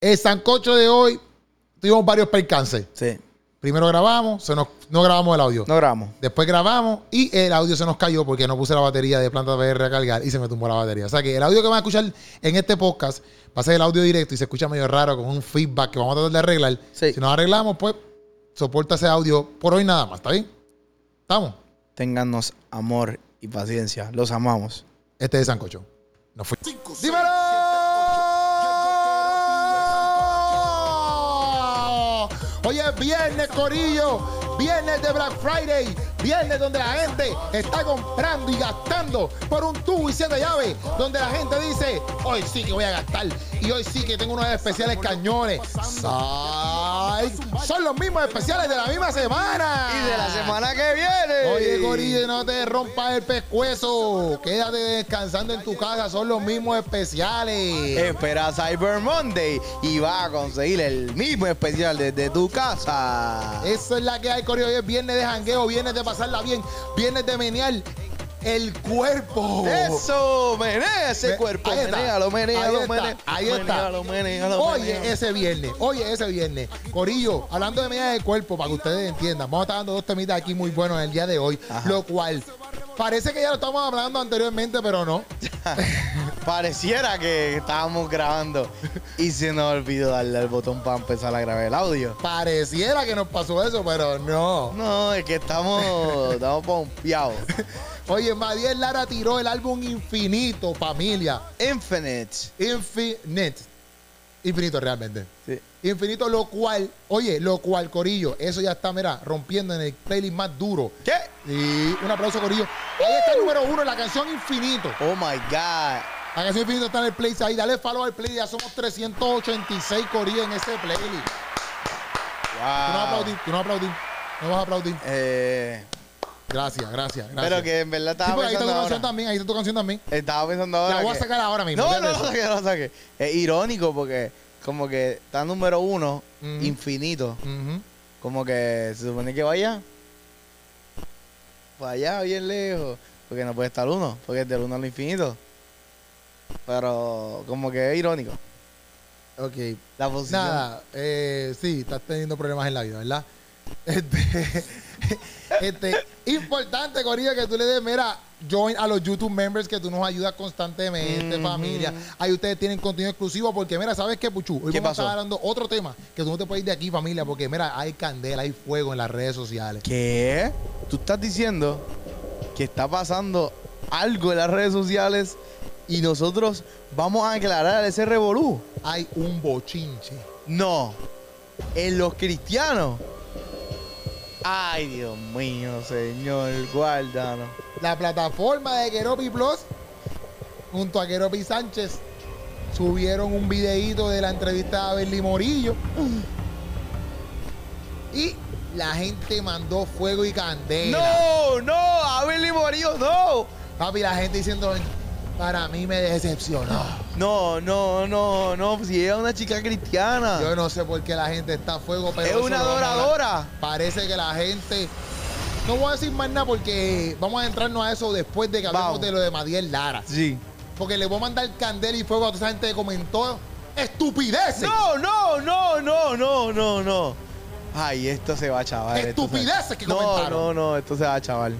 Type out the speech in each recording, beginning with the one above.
El sancocho de hoy tuvimos varios percances. Sí. Primero grabamos, se nos, no grabamos el audio. No grabamos. Después grabamos y el audio se nos cayó porque no puse la batería de planta PR a cargar y se me tumbó la batería. O sea que el audio que van a escuchar en este podcast va a ser el audio directo y se escucha medio raro con un feedback que vamos a tratar de arreglar. Sí. Si nos arreglamos, pues soporta ese audio por hoy nada más. ¿Está bien? ¿Estamos? Téngannos amor y paciencia. Los amamos. Este es Sancocho. Nos fue. ¡Dímelo! Hoy es viernes, Corillo. Viernes de Black Friday. Viernes donde la gente está comprando y gastando por un tubo y siete llaves. Donde la gente dice, hoy sí que voy a gastar. Y hoy sí que tengo unos especiales cañones. Son los mismos especiales de la misma semana. Y de la semana que viene. Oye, Corillo, no te rompas el pescuezo. Quédate descansando en tu casa. Son los mismos especiales. Espera Cyber Monday y va a conseguir el mismo especial desde tu casa. Eso es la que hay, Corillo. Hoy es viernes de jangueo, viernes de pasarla bien, viernes de menear el cuerpo. Eso, menea ese cuerpo. ahí está. Menéalo, Ahí está, Oye, ese viernes, oye, ese viernes. Corillo, hablando de medidas del cuerpo, para que ustedes entiendan, vamos a estar dando dos temitas aquí muy buenos en el día de hoy, Ajá. lo cual parece que ya lo estamos hablando anteriormente, pero no. Pareciera que estábamos grabando y se nos olvidó darle al botón para empezar a grabar el audio. Pareciera que nos pasó eso, pero no. No, es que estamos, estamos pompeados. Oye, Madiel Lara tiró el álbum Infinito, familia. Infinite. Infinite. Infinito realmente. Sí. Infinito, lo cual, oye, lo cual, Corillo, eso ya está, mira, rompiendo en el playlist más duro. ¿Qué? Y un aplauso, Corillo. Ahí está el número uno, la canción Infinito. Oh my God. La canción Infinito está en el playlist ahí. Dale follow al playlist. Ya somos 386 Corillo en ese playlist. Tú no vas a Wow. aplaudir, tú no vas a aplaudir. No vas a aplaudir. Eh, Gracias, gracias, gracias. pero que en verdad Sí, estaba porque ahí está tu pensando canción también, ahí está tu canción también. Estaba pensando ahora. La voy a sacar ahora mismo. No, no, no de saque, no. Es irónico porque como que está número uno, infinito. Como que se supone que vaya. Vaya bien lejos. Porque no puede estar uno. Porque es del uno al infinito. Pero como que es irónico. Ok. La posición. Nada, eh, sí, estás teniendo problemas en la vida, ¿verdad? Este, este, importante, Corillo, que tú le des, mira, join a los YouTube members que tú nos ayudas constantemente, familia. Ahí ustedes tienen contenido exclusivo porque, mira, ¿sabes qué, Puchu? Hoy ¿Qué vamos pasó? a estar hablando otro tema que tú no te puedes ir de aquí, familia, porque, mira, hay candela, hay fuego en las redes sociales. ¿Qué? ¿Tú estás diciendo que está pasando algo en las redes sociales y nosotros vamos a aclarar ese revolú? Hay un bochinche. No. En los cristianos. Ay, Dios mío, Señor, guárdanos. La plataforma de Keropi Plus, junto a Keropi Sánchez, subieron un videíto de la entrevista a Berly Morillo. Y la gente mandó fuego y candela. No, no, Abel y Morillo, no. Papi, la gente diciendo, para mí me decepcionó. No, no, no, no, si es una chica cristiana. Yo no sé por qué la gente está a fuego, pero es una adoradora. Parece que la gente... No voy a decir más nada porque vamos a entrarnos a eso después de que hablemos Vamos. de lo de Madiel Lara. Sí. Porque le voy a mandar candela y fuego a toda esa gente que comentó estupideces. No, no, no, no, no, no, no. Ay, esto se va chaval. Estupideces que no, comentaron. No, no, esto se va chaval.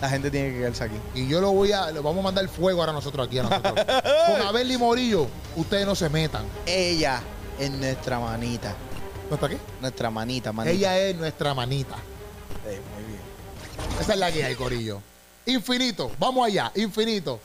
La gente tiene que quedarse aquí. Y yo lo voy a, le vamos a mandar fuego ahora nosotros aquí a nosotros. Con Abel y Morillo, ustedes no se metan. Ella es nuestra manita. ¿No está aquí? Nuestra manita, manita. Ella es nuestra manita. Eh, muy bien. Esa es la que hay, Corillo. Infinito, vamos allá, infinito.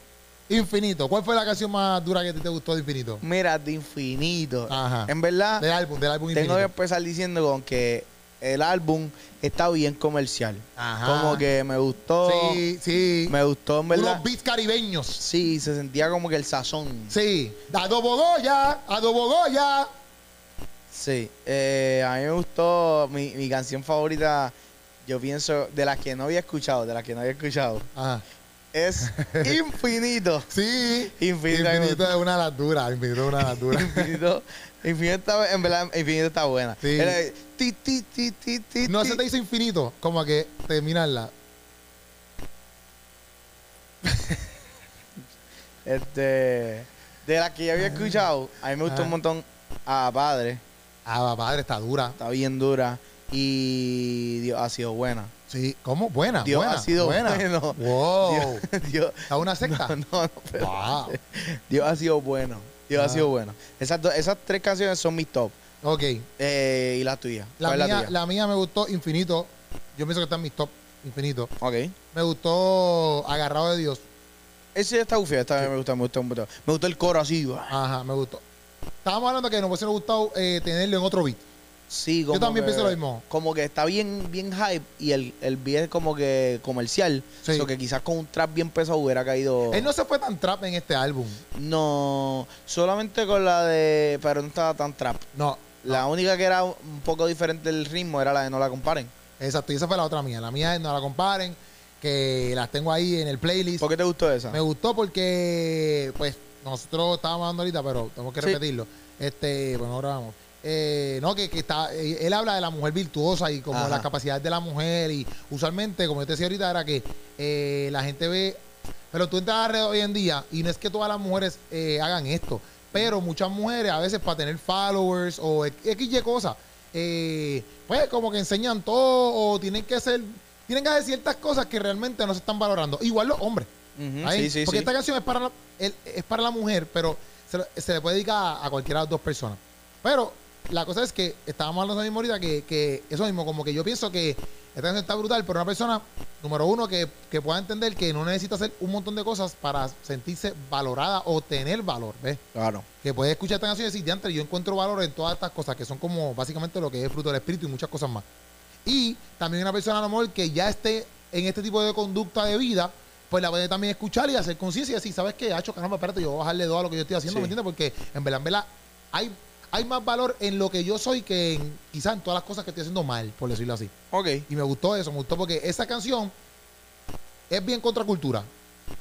Infinito. ¿Cuál fue la canción más dura que a ti te gustó de Infinito? Mira, de infinito. Ajá. En verdad, Del álbum, del álbum tengo que Infinito. empezar diciendo con que el álbum está bien comercial. Ajá. Como que me gustó. Sí, sí. Me gustó, en verdad. Unos beats caribeños. Sí, se sentía como que el sazón. Sí. Adobo Goya, Adobo Goya. Sí. Eh, a mí me gustó mi, mi canción favorita. Yo pienso, de las que no había escuchado, de las que no había escuchado, Ajá. Es Infinito. Sí. Infinito. Infinito es una duras. Infinito es una duras. Infinito. Infinito está, en verdad, Infinito está buena. Sí. Era ti, ti, ti, ti, ti, No se te hizo infinito, como que terminarla. Este, de las que yo había escuchado, a mí me gustó un montón a padre. Ah, padre, está dura. Está bien dura. Y Dios ha sido buena. Sí, ¿cómo? Buena, Dios buena, ha sido buena. bueno. Wow. Dios, Dios- ¿Está una secta? no, no, no, pero- Wow. Dios ha sido bueno. Dios Ah. ha sido bueno. Esas, dos- esas tres canciones son mis top. Ok. Eh, y la tuya. La ¿Cuál es mía, tuya? la mía me gustó infinito. Yo pienso que está en mis top infinito. Ok. Me gustó Agarrado de Dios. Ese está ufio, esta me gusta, me gusta un montón. Me gustó el coro así. Ajá, me gustó. Estábamos hablando que nos hubiese gustado eh, tenerlo en otro beat. Sí, como Yo también que- pienso lo mismo. Como que está bien, bien hype y el, el beat es como que comercial. Sí. So que quizás con un trap bien pesado hubiera caído. Él no se fue tan trap en este álbum. No, solamente con la de. Pero no estaba tan trap. No. La única que era un poco diferente del ritmo era la de No la comparen. Exacto, y esa fue la otra mía. La mía es No la comparen, que las tengo ahí en el playlist. ¿Por qué te gustó esa? Me gustó porque, pues, nosotros estábamos hablando ahorita, pero tenemos que Sí. repetirlo. Este, bueno, ahora vamos. Eh, no, que, que está, eh, él habla de la mujer virtuosa y como Ajá. las capacidades de la mujer y usualmente, como yo te decía ahorita, era que eh, la gente ve, pero tú entras a hoy en día y no es que todas las mujeres eh, hagan esto, pero muchas mujeres a veces para tener followers o XY cosas, pues como que enseñan todo o tienen que ser, tienen que hacer ciertas cosas que realmente no se están valorando. Igual los hombres. Sí, sí, porque sí. esta canción es para la, es para la mujer, pero se, le- se le puede dedicar a, a cualquiera de las dos personas. Pero la cosa es que estábamos hablando mismo ahorita que, que eso mismo, como que yo pienso que esta canción está brutal, pero una persona, número uno, que, que pueda entender que no necesita hacer un montón de cosas para sentirse valorada o tener valor, ¿ves? Claro. Que puede escuchar esta canción y decir, diantre, yo encuentro valor en todas estas cosas que son como básicamente lo que es fruto del espíritu y muchas cosas más. Y también una persona a lo mejor que ya esté en este tipo de conducta de vida, pues la puede también escuchar y hacer conciencia y decir, ¿sabes qué? Hacho, caramba, espérate, yo voy a bajarle dos a lo que yo estoy haciendo, Sí. ¿me entiendes? Porque en verdad, en verdad, hay, hay más valor en lo que yo soy que en quizás en todas las cosas que estoy haciendo mal, por decirlo así. Ok. Y me gustó eso, me gustó porque esa canción es bien contracultura.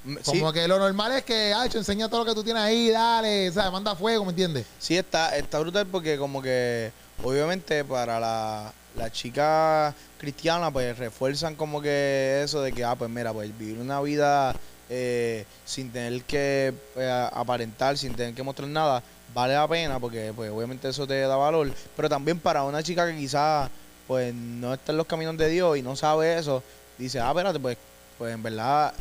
Mm, Sí, Como que lo normal es que, Hacho, enseña todo lo que tú tienes ahí, dale, o sea, manda fuego, ¿me entiendes? sí está, está brutal porque como que obviamente para la, la chica cristiana pues refuerzan como que eso de que, ah, pues mira, pues vivir una vida eh, sin tener que a- aparentar, sin tener que mostrar nada, vale la pena porque pues obviamente eso te da valor. Pero también para una chica que quizás pues no está en los caminos de Dios y no sabe eso, dice, ah, espérate, pues, pues en verdad...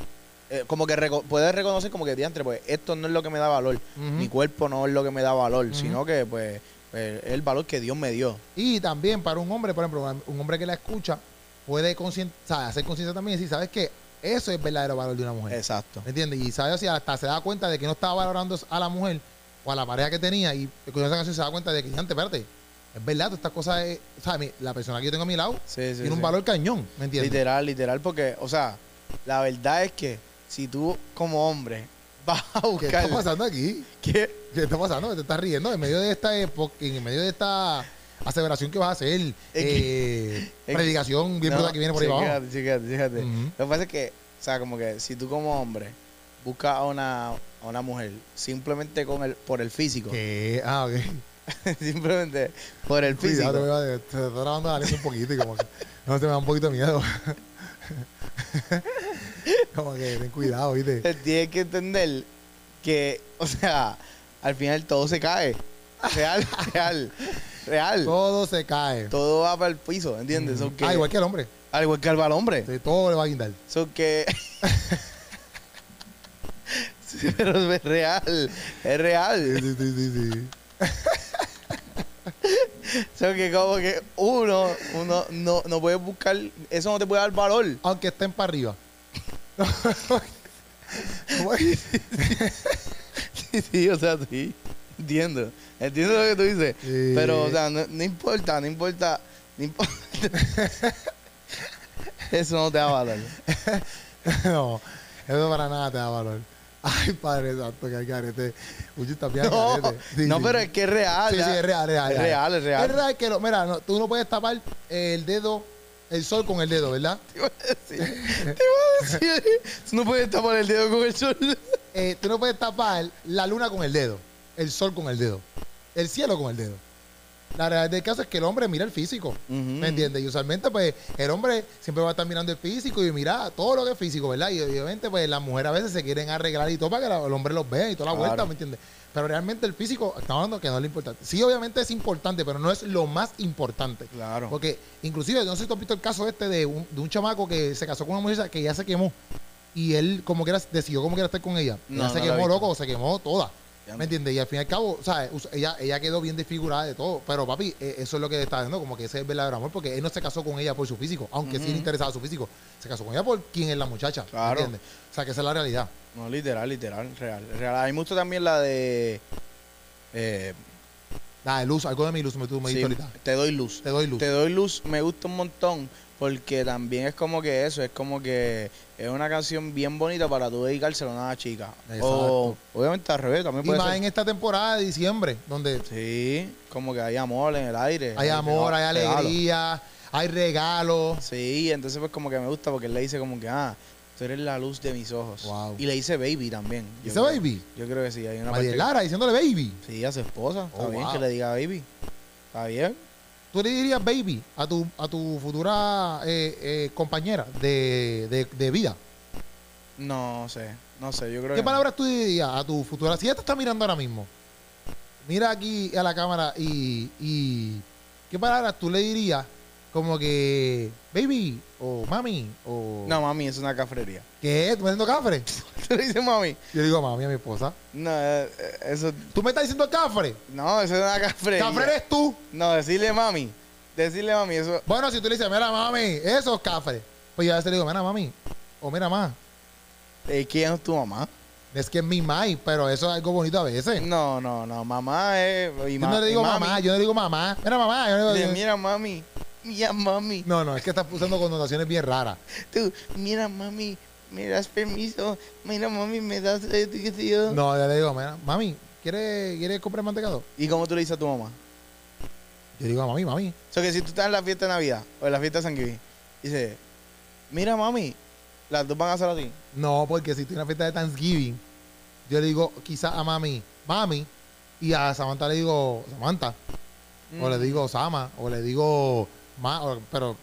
eh, como que reco- puedes reconocer como que diantre, pues esto no es lo que me da valor. Mi cuerpo no es lo que me da valor, sino que pues, pues, es el valor que Dios me dio. Y también para un hombre, por ejemplo, un hombre que la escucha, puede conscien- o hacer conciencia también y decir, ¿sabes qué? Eso es verdadero valor de una mujer. Exacto. ¿Me entiendes? Y sabes si hasta se da cuenta de que no estaba valorando a la mujer o a la pareja que tenía y con esa canción se da cuenta de que, antes, espérate, es verdad, todas estas cosas, es, o sea, mi- la persona que yo tengo a mi lado Sí, sí, tiene un sí. valor cañón, ¿me entiendes? Literal, literal, porque, o sea, la verdad es que si tú como hombre vas a ¿Qué buscar está pasando aquí? que ¿Qué está pasando? ¿Te estás riendo en medio de esta época, en medio de esta aseveración que vas a hacer? Eh, que- predicación bien brutal que viene por ahí abajo. chécate, chécate, chécate. Ujú. Lo que pasa es que, o sea, como que si tú como hombre buscas a una, a una mujer simplemente con el, por el físico, ¿Qué? Ah, ok. simplemente por el físico, Cuidado, te, te está grabando la un poquito y como que no se me da un poquito de miedo. como que ten cuidado, ¿viste? Él tiene que entender que, o sea, al final todo se cae. Real, real, real. Todo se cae. Todo va para el piso, ¿entiendes? So que- Ah, igual que el hombre. al igual que al al hombre. Sí, todo le va a guindar. So que. Sí, pero es real, es real. Sí, sí, sí, sí. So que como que uno, uno no, no puede buscar, eso no te puede dar valor. Aunque estén para arriba. ¿Cómo es? Sí, sí, o sea, sí. Entiendo. Entiendo lo que tú dices. Sí. Pero, o sea, no, no importa, no importa. No importa. Eso no te da valor. no, eso para nada te da valor. Ay, Padre Santo, que hay carete. Uy, bien No, carete. Sí, no sí. pero es que es real. Sí, sí, es real, es real. Es real, es real. Es real que, lo, mira, no, tú no puedes tapar el dedo, el sol con el dedo, ¿verdad? Te iba a decir, te iba a decir, tú no puedes tapar el dedo con el sol. Eh, tú no puedes tapar la luna con el dedo, el sol con el dedo, el cielo con el dedo. La realidad del caso es que el hombre mira el físico. ¿Me entiendes? Y usualmente, pues, el hombre siempre va a estar mirando el físico y mira todo lo que es físico, ¿verdad? Y obviamente, pues, las mujeres a veces se quieren arreglar y todo para que la- el hombre los vea y toda la Claro. vuelta, ¿me entiendes? Pero realmente el físico, estamos hablando que no es lo importante. Sí, obviamente es importante, pero no es lo más importante. Claro. Porque, inclusive, no sé si tú has visto el caso este de un, de un chamaco que se casó con una mujer que ya se quemó. Y él, como que era, decidió como que era estar con ella. No, ella se no quemó, loco, se quemó toda. ¿Me entiendes? Y al fin y al cabo, us- ella, ella quedó bien desfigurada de todo. Pero papi, eh, eso es lo que está haciendo, como que ese es el verdadero amor, porque él no se casó con ella por su físico, aunque sí le interesaba su físico. Se casó con ella por quién es la muchacha. ¿me Claro. ¿Entiendes? O sea, que esa es la realidad. No, literal, literal, real. real. Me gusta también la de. Eh, La de luz, algo de mi luz me, tú me sí, ahorita. te doy luz. Te doy luz. Te doy luz, me gusta un montón. Porque también es como que eso, es como que es una canción bien bonita para tú dedicársela a una chica. Exacto. O obviamente al revés, también Y puede más ser. en esta temporada de diciembre, donde Sí, como que hay amor en el aire. hay amor, hay alegría, hay regalos. Sí, entonces pues como que me gusta porque él le dice como que, ah, tú eres la luz de mis ojos. Wow. Y le dice baby también. ¿Dice baby? Yo creo que sí, hay una María parte- Lara diciéndole baby. Sí, a su esposa. Está Oh, bien wow. que le diga baby. Está bien. ¿Tú le dirías baby a tu, a tu futura eh, eh, compañera de, de- de vida? No sé, no sé, yo creo ¿Qué que... palabras tú dirías a tu futura? Si ella te está mirando ahora mismo, mira aquí a la cámara y, y ¿qué palabras tú le dirías como que baby o mami o No, mami, es una cafrería. ¿qué? ¿Tú me estás diciendo cafre? ¿Tú le dices mami? Yo digo mami a mi esposa. No, eh, eso... ¿Tú me estás diciendo cafre? No, eso es una cafrería. Cafre eres tú. No, decirle mami. Decirle mami, eso... Bueno, si tú le dices, mira mami, eso es cafre. Pues yo a veces le digo, mira mami, o mira más. Eh, ¿Quién es tu mamá? Es que es mi mai, pero eso es algo bonito a veces. No, no, no, mamá es... y Yo ma- no le digo mamá, yo no le digo mamá. Mira mamá. Yo no, le digo- mira mami, mira mami. no, no, es que estás usando connotaciones bien raras. Tú, mira mami, me das permiso. Mira mami, me das... qué sé yo. No, yo le digo, mira, mami, ¿quieres, ¿quieres comprar mantecado? ¿Y cómo tú le dices a tu mamá? Yo digo, mami, mami. O sea, que si tú estás en la fiesta de Navidad o en la fiesta de San Giving, dice, mira mami, las dos van a hacer así. No, porque si estoy en una fiesta de Thanksgiving, yo le digo quizás a mami, mami, y a Samantha le digo, Samantha, o le digo Sama, o le digo, pero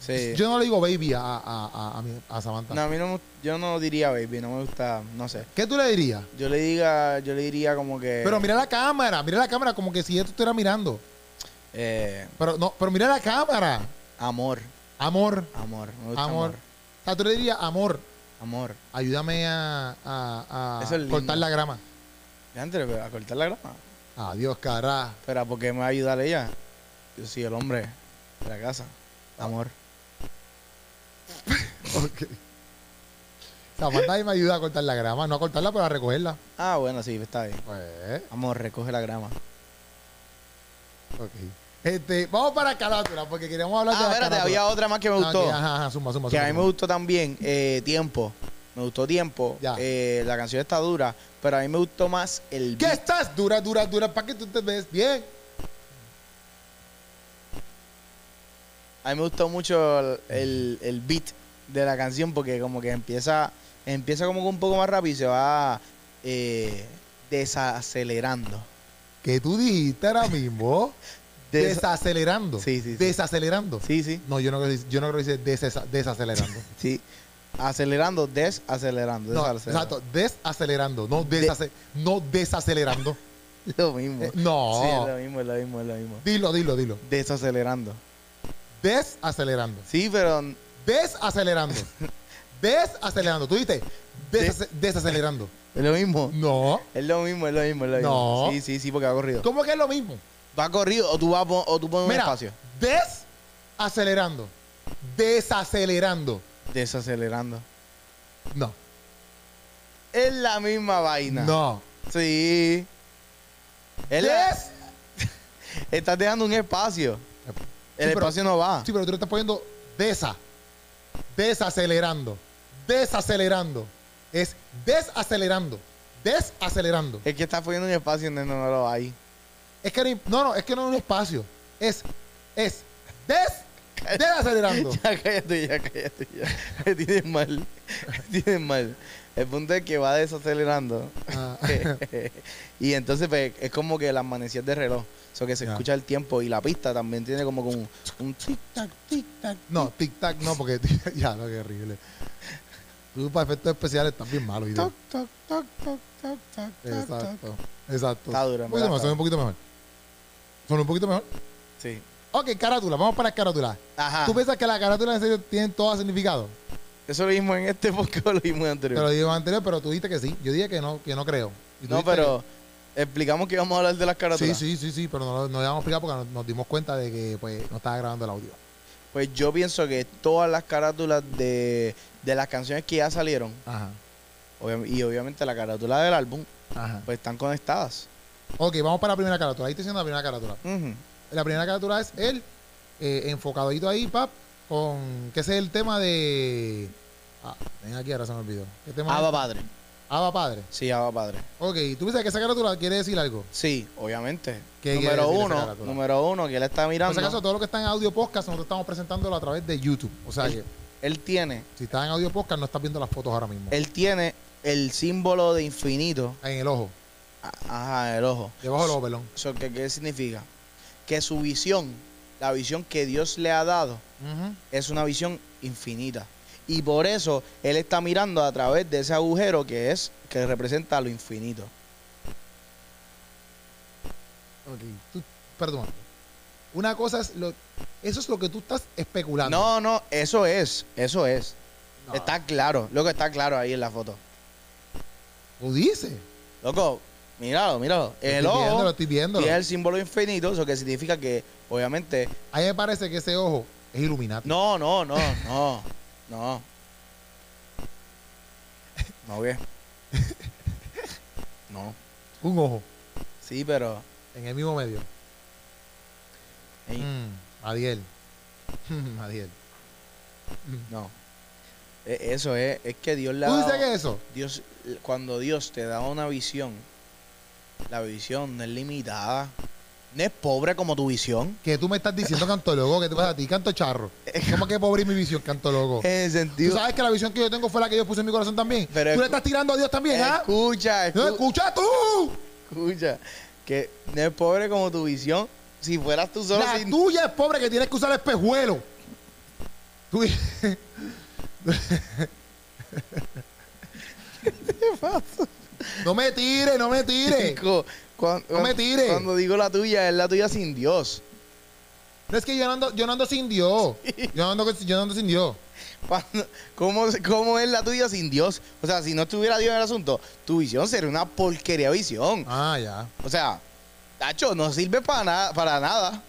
Sí. yo no le digo baby a, a, a, Samantha. no, a mí no, yo no diría baby, no me gusta, no sé. ¿Qué tú le dirías? Yo le diga, yo le diría como que... Pero mira la cámara, mira la cámara como que si esto estuviera mirando. eh, Pero no, pero mira la cámara. amor, Amor, amor, me gusta amor. amor. O sea, tú le dirías, amor, Amor. ayúdame a, Eso es cortar la grama. Antes a cortar la grama. Adiós, cara. Pero ¿por qué me va a ayudar ella? Yo soy el hombre de la casa. Amor. Ok. Samantha ahí me ayuda a cortar la grama, no a cortarla, pero a recogerla. Ah, bueno, sí, está bien. Pues, Amor, recoge la grama. ok. Este, vamos para carátula, porque queríamos hablar de Ah, la espérate, carátula. había otra más que me Ah, gustó. ajá, ajá, suma, suma, Que suma, a mí me gustó también eh, Tiempo. Me gustó Tiempo. Ya. Eh, la canción está dura, pero a mí me gustó más el ¿Qué beat. estás? Dura, dura, dura, para que tú te ves bien. A mí me gustó mucho el, el- el beat de la canción porque como que empieza empieza como que un poco más rápido y se va eh, desacelerando. Que tú dijiste ahora mismo. Des- desacelerando. Sí, sí, sí. Desacelerando. sí, sí, No, yo no creo yo no creo que dice desesa- desacelerando. sí. Acelerando, desacelerando. no, desacelerando. exacto, desacelerando, no, De- desace- no desacelerando. Lo mismo. Eh, no. Sí, es lo mismo, es lo mismo, es lo mismo. Dilo, dilo, dilo. Desacelerando. Desacelerando. Sí, pero Desacelerando. Desacelerando. Tú dijiste desace- desacelerando. es lo mismo. No. Es lo mismo, es lo mismo, es lo No. mismo. Sí, sí, sí, porque va corrido. ¿Cómo que es lo mismo? Va corrido o tú vas o tú pones un Mira, espacio. desacelerando. Desacelerando. Desacelerando. No. Es la misma vaina. No. Sí. Es la- Des- Estás dejando un espacio. El Sí, pero- espacio no va. Sí, pero tú le estás poniendo desa. Desacelerando. Desacelerando. Es desacelerando. Desacelerando. Es que estás poniendo un espacio donde no, lo hay. Es que no, no, es que no es un espacio. Es, es des de acelerando. Ya cállate, ya cállate, ya. Me tienes mal. Me tienes mal. El punto es que va desacelerando. Ah. y entonces pues, es como que las manecillas de reloj. Eso que se escucha el tiempo y la pista también tiene como, un, un tic tac, tic tac. No, tic tac no, porque ya, lo que horrible. Tú para efectos especiales bien malo. Toc, toc, toc, toc. Exacto, exacto. Está mejor, está suena un poquito mejor. Suena un poquito mejor. Sí. Ok, carátula, vamos para las carátulas. Ajá. ¿Tú piensas que las carátulas en serio tienen todo significado? Eso lo vimos en este podcast o lo vimos en Te anterior. lo digo anterior, pero tú dijiste que sí. Yo dije que no, que no creo. Y tú No, pero explicamos que íbamos a hablar de las carátulas. Sí, sí, sí, sí, pero no, lo- no lo íbamos a explicar porque nos, nos dimos cuenta de que pues, no estaba grabando el audio. Pues yo pienso que todas las carátulas de, de las canciones que ya salieron, Ajá, y obviamente la carátula del álbum, ajá. pues están conectadas. Ok, vamos para la primera carátula. Ahí estoy haciendo la primera carátula. La primera carátula es él, eh, enfocadito ahí, pap, con. que ese es el tema de. Ah, ven aquí, ahora se me olvidó. ¿Qué tema Abba es? Padre. Abba Padre. Sí, Abba Padre. Ok, ¿tú piensas que esa carátula quiere decir algo? Sí, obviamente. ¿Qué quiere número decir uno, número uno, que él está Por mirando. si acaso, todo lo que está en audio podcast, nosotros estamos presentándolo a través de YouTube. O sea El- que, Él tiene, si estás en audio podcast, no estás viendo las fotos ahora mismo. él tiene el símbolo de infinito. En el ojo, Ajá, en el ojo. debajo del ojo, perdón. Eso, ¿qué, ¿Qué significa? Que su visión, la visión que Dios le ha dado, es una visión infinita. Y por eso él está mirando a través de ese agujero que es, que representa lo infinito. Ok, tú, perdón. Una cosa es lo. Eso es lo que tú estás especulando. No, no, eso es, eso es. No. Está claro, lo que está claro ahí en la foto. Tú dices. Loco, míralo, míralo. Lo El estoy viendo, lo ojo estoy viendo. tiene el símbolo infinito, eso que significa que, obviamente, A mí me parece que ese ojo es iluminado. no, no, no, no, no. No, bien. No. Un ojo Sí, pero. en el mismo medio. ey, Mm, Adiel. Adiel. No. E- Eso es, es que Dios le ha ¿Tú dices dado- que eso? Dios, cuando Dios te da una visión, la visión no es limitada. No es pobre como tu visión. Que tú me estás diciendo cantologo, que te pasa a ti, canto charro. ¿Cómo que pobre mi visión, cantologo? En el ¿Tú sentido. sabes que la visión que yo tengo fue la que Dios puso en mi corazón también? Pero ¿Tú le estás tirando a Dios también, ah? Escucha, ¿No escu- escucha tú? escucha. Que no es pobre como tu visión. Si fueras tú solo La sin. tuya es pobre que tienes que usar espejuelo. Tú- no me tire, no me tire. Chico, cuan- No me tires. Cuando digo la tuya, es la tuya sin Dios. No es que yo no ando, yo no ando sin Dios. Yo no ando, yo no ando sin Dios. Cuando- ¿Cómo, ¿Cómo es la tuya sin Dios? O sea, si no estuviera Dios en el asunto, tu visión sería una porquería visión. Ah, ya. O sea, Tacho, no sirve para nada, para nada.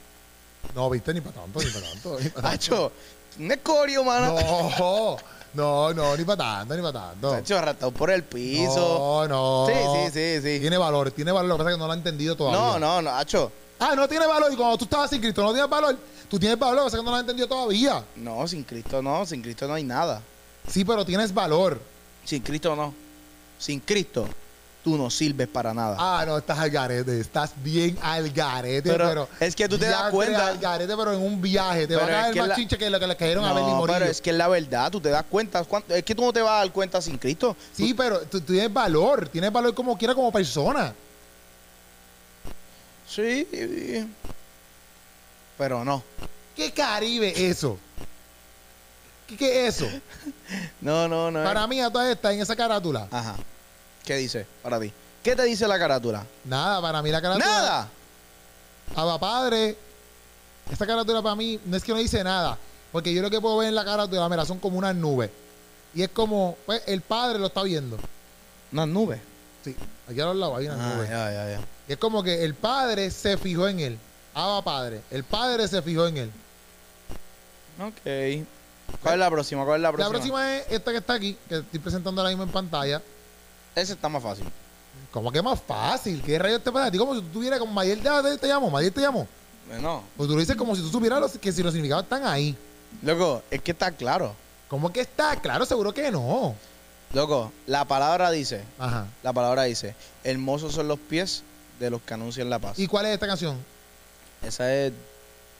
No, viste, ni para tanto, ni para tanto. Ni para tanto. Tacho, un escorio, mano. No, no, no, ni para tanto, ni para tanto. Tacho, arrastrado por el piso. No, no. Sí, sí, sí, sí. Tiene valor, tiene valor. Lo que pasa es que no lo ha entendido todavía. No, no, no, Tacho. Ah, no tiene valor. Y cuando tú estabas sin Cristo, no tienes valor. Tú tienes valor, lo que pasa es que no lo has entendido todavía. No, sin Cristo no, sin Cristo no hay nada. Sí, pero tienes valor. Sin Cristo no. Sin Cristo, tú no sirves para nada. Ah, no, estás al garete. Estás bien al garete, Pero pero. es que tú te das cuenta- al garete, pero en un viaje. Te va a que más la- chinche que lo que le cayeron a Benny no, Morillo. pero es que es la verdad, tú te das cuenta. ¿cuánto- Es que tú no te vas a dar cuenta sin Cristo. Sí, pero tú, tú tienes valor. Tienes valor como quiera, como persona. Sí. Pero no. ¿Qué Caribe eso? ¿Qué, qué es eso? No, no, no. Para mí, a todas estas, en esa carátula. Ajá. ¿Qué dice para ti? ¿Qué te dice la carátula? Nada, para mí la carátula. Nada. Abba Padre. Esta carátula para mí no es que no dice nada. Porque yo lo que puedo ver en la carátula, mira, son como unas nubes. Y es como, pues, el padre lo está viendo. Unas nubes. Sí, aquí a los lados hay unas Ah, nubes. ya, ya, ya. Y es como que el padre se fijó en él. Abba Padre. El padre se fijó en él. Ok. ¿Cuál es la próxima? ¿Cuál es la próxima? La próxima es esta que está aquí, que estoy presentando ahora mismo en pantalla. Ese está más fácil. Como que más fácil. ¿Qué rayos te pasa a ti? Como si tú tuvieras como Mayel te, te llamó, Mayel te llamó. No. O tú lo dices como si tú supieras los, que si los significados están ahí. Loco, es que está claro. ¿Cómo que está? Claro, seguro que no. Loco, la palabra dice, Ajá. la palabra dice, hermosos son los pies de los que anuncian la paz. ¿Y cuál es esta canción? Esa es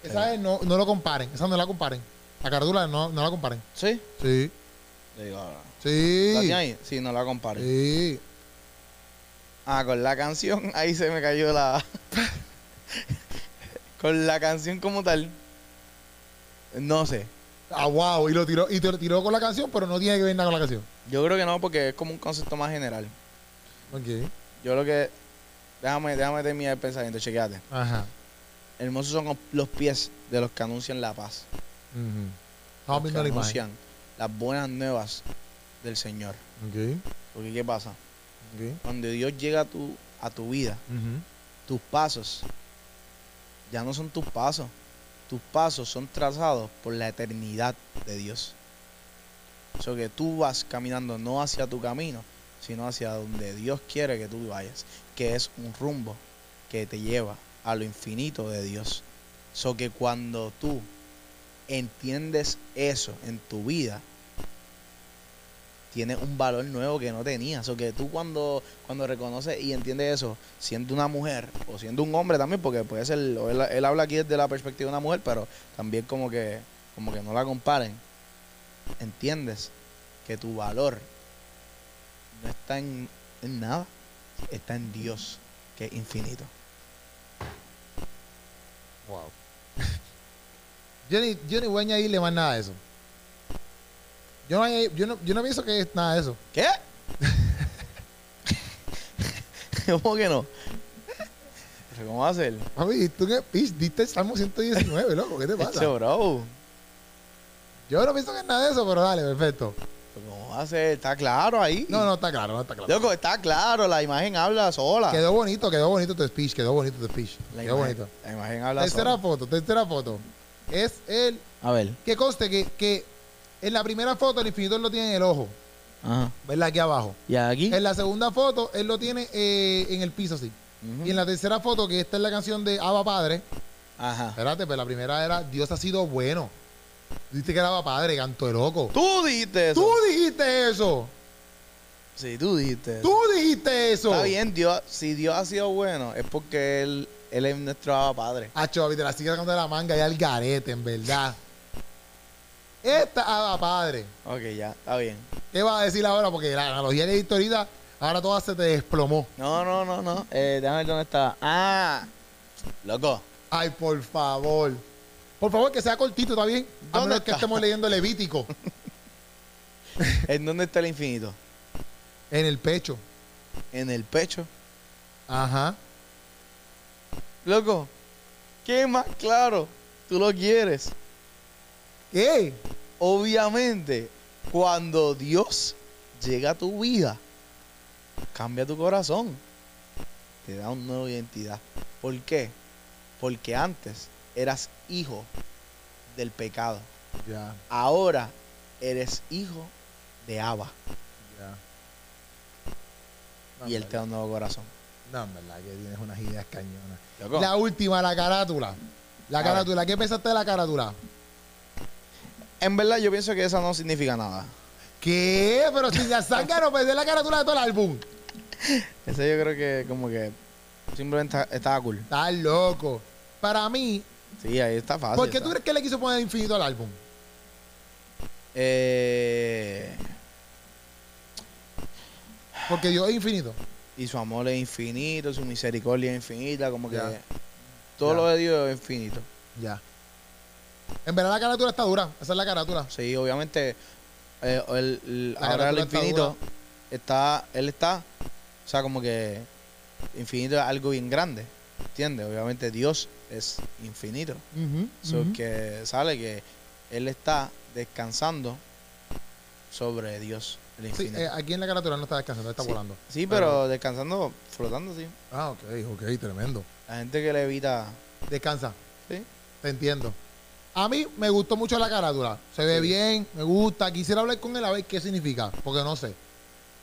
Esa es, no, no lo comparen. Esa no la comparen. La carátula no, no la comparen. ¿Sí? Sí. Le digo ahora. Sí. ¿La tiene ahí? Sí, no la compare. Sí. Ah, con la canción, ahí se me cayó la. con la canción como tal. No sé. Ah, wow. Y lo tiró, y te lo tiró con la canción, pero no tiene que ver nada con la canción. Yo creo que no, porque es como un concepto más general. Ok. Yo lo que. Déjame, déjame terminar el pensamiento, chequeate. Ajá. Hermosos son los pies de los que anuncian la paz. Ujú. Estamos los que anuncian las buenas nuevas del Señor. Ok. Porque, ¿qué pasa? Cuando Dios llega a tu, a tu vida, tus pasos ya no son tus pasos. Tus pasos son trazados por la eternidad de Dios. Eso que tú vas caminando no hacia tu camino, sino hacia donde Dios quiere que tú vayas, que es un rumbo que te lleva a lo infinito de Dios. So que cuando tú entiendes eso en tu vida, tienes un valor nuevo que no tenías. O que tú cuando, cuando reconoces y entiendes eso, siendo una mujer o siendo un hombre también, porque puede ser, él, habla aquí desde la perspectiva de una mujer, pero también como que, como que no la comparen. Entiendes que tu valor no está en, en nada, está en Dios, que es infinito. Wow. yo ni voy a añadirle más nada a eso. Yo no, yo no, yo no pienso que es nada de eso. ¿Qué? ¿Cómo que no? ¿Pero ¿Cómo va a ser? Papi, tú que pis, diste el Salmo 119, loco, ¿qué te pasa? Ese bro. Yo no pienso que es nada de eso, pero dale, perfecto. ¿Pero ¿Cómo va a ser? Está claro ahí. No, no, está claro, no está claro. Loco, está claro, la imagen habla sola. Quedó bonito, quedó bonito tu speech, quedó bonito tu speech. la, quedó imagen, bonito. la imagen habla Tercera sola. foto, tercera foto. Es el A ver. que conste que, que en la primera foto el infinito él lo tiene en el ojo, Ajá. ¿verdad? Aquí abajo. ¿Y aquí? En la segunda foto él lo tiene eh, en el piso así. Y en la tercera foto, que esta es la canción de Abba Padre, Ajá. espérate, pero la primera era Dios ha sido bueno. Dijiste que era Abba Padre, canto de loco. Tú dijiste eso. Tú dijiste eso. Sí, tú dijiste eso. Tú dijiste eso. Está bien, Dios, si Dios ha sido bueno, es porque Él, él es nuestro Abba Padre. Hacho, papi, te la sigue sacando de la manga y al garete, en verdad. Esta Abba Padre. Ok, ya, está bien. ¿Qué vas a decir ahora? Porque la analogía que diste ahorita, ahora toda se te desplomó. No, no, no, no. Eh, déjame ver dónde está. Ah, loco. Ay, por favor. Por favor, que sea cortito, ¿está bien? A ¿Dónde menos que estemos leyendo Levítico. ¿En dónde está el infinito? En el pecho. En el pecho. Ajá. Loco, ¿qué más claro tú lo quieres? ¿Qué? Obviamente, cuando Dios llega a tu vida, cambia tu corazón. Te da una nueva identidad. ¿Por qué? Porque antes eras hijo del pecado. Ahora eres hijo de Abba. y Él te da un nuevo corazón. No, en verdad que tienes unas ideas cañonas. La última, la carátula. La carátula. ¿Qué pensaste de la carátula? En verdad yo pienso que esa no significa nada. ¿Qué? Pero si la saca no pensé en la carátula de todo el álbum. Ese yo creo que como que simplemente está- estaba cool. Estás loco. Para mí, Sí, ahí está fácil. ¿por qué está. tú crees que le quiso poner infinito al álbum? Eh, Porque Dios es infinito. y su amor es infinito, su misericordia es infinita, como que Ya. todo Ya. lo de Dios es infinito. Ya. En verdad la carátula está dura. Esa es la carátula. Sí, obviamente, eh, el- el- La ahora el carátula está infinito está, él está, o sea, como que infinito es algo bien grande, ¿entiendes? Obviamente Dios es infinito. Ujú, So ujú. que sale que él está descansando sobre Dios, el Sí, infinito. eh, aquí en la carátula no está descansando, está volando. Sí, pero descansando, flotando, sí. Ah, ok, ok, tremendo. La gente que le evita. Descansa. Sí. Te entiendo. A mí me gustó mucho la carátula. Se ve Sí. bien, me gusta. Quisiera hablar con él a ver qué significa, porque no sé.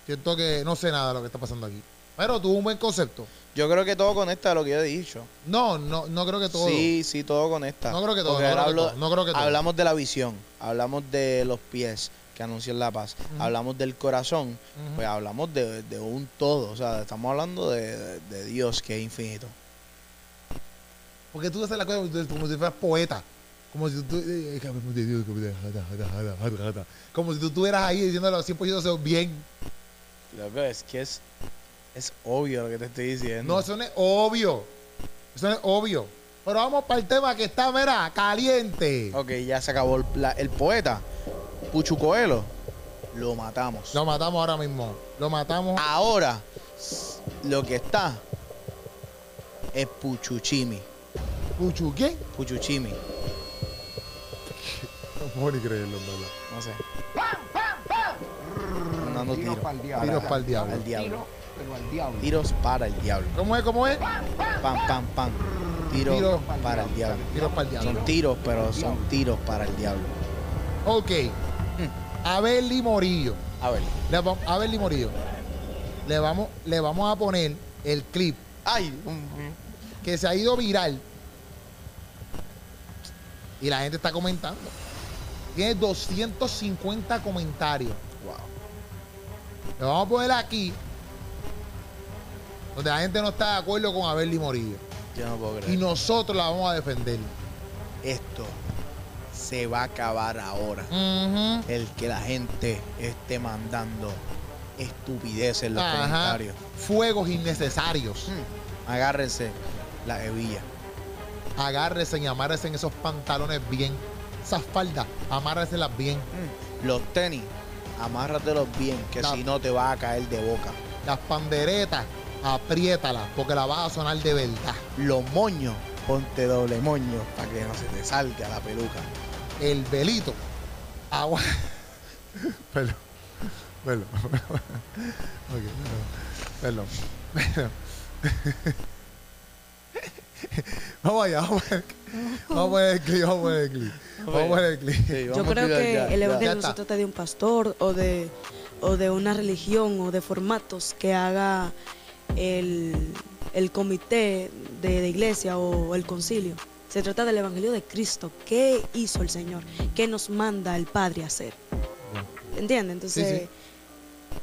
Siento que no sé nada de lo que está pasando aquí. Pero tuvo un buen concepto. Yo creo que todo conecta a lo que yo he dicho. No, no, no creo que todo. Sí, sí, todo conecta. No creo que todo, Porque no creo que todo, no creo que todo. Hablamos de la visión, hablamos de los pies que anuncian la paz, hablamos del corazón, pues hablamos de, de un todo. O sea, estamos hablando de, de Dios que es infinito. Porque tú haces la cosa como si fueras poeta. Como si tú. Como si tú estuvieras ahí diciéndolo 100% bien. Loco, es que es, es obvio lo que te estoy diciendo. No, eso no es obvio. Eso no es obvio. Pero vamos para el tema que está, mira, caliente. Ok, ya se acabó el, la- el poeta. Puchu Coelho, lo matamos. Lo matamos ahora mismo. Lo matamos. Ahora, lo que está es Puchuchimi. Puchu, ¿quién? Puchuchimi. No puedo ni creerlo, en verdad. No sé. Dando tiros. diablo. Tiros para el diablo. Al diablo. Tiro, pero al diablo. Tiros para el diablo. ¿Cómo es? ¿Cómo es? Pam, pam, pam. Tiros Tiros para el diablo. Tiros para el diablo. Son tiros, pero son tiros para el diablo. Ok. Abel Morillo. A ver. Le va- Abel Morillo. Le vamos, le vamos a poner el clip Ay. que se ha ido viral. Y la gente está comentando. Tiene 250 comentarios. Wow. Le vamos a poner aquí. Donde la gente no está de acuerdo con Abel Morillo. Yo no puedo Y creer. nosotros la vamos a defender. Esto se va a acabar ahora. El que la gente esté mandando estupideces en los Ajá. comentarios. Fuegos innecesarios. Mm. Agárrense la hebilla. Agárrese y amárrese en esos pantalones bien. Esas faldas, amárreselas bien. Mm. Los tenis, amárratelos bien, que La- si no te va a caer de boca. Las panderetas, apriétalas, porque la vas a sonar de verdad. Los moños, ponte doble moño para que no se te salga la peluca. El velito, agua. perdón, perdón. Ok, perdón. Perdón. vamos allá, vamos a poner, vamos a el clip, vamos a el clip. Vamos a poner el clip. Sí, Yo creo que ya, el evangelio no se trata de un pastor o de, o de una religión o de formatos que haga el, el comité de, de iglesia o el concilio. Se trata del evangelio de Cristo. ¿Qué hizo el Señor? ¿Qué nos manda el Padre a hacer? ¿Entiendes? Entonces, Sí, sí.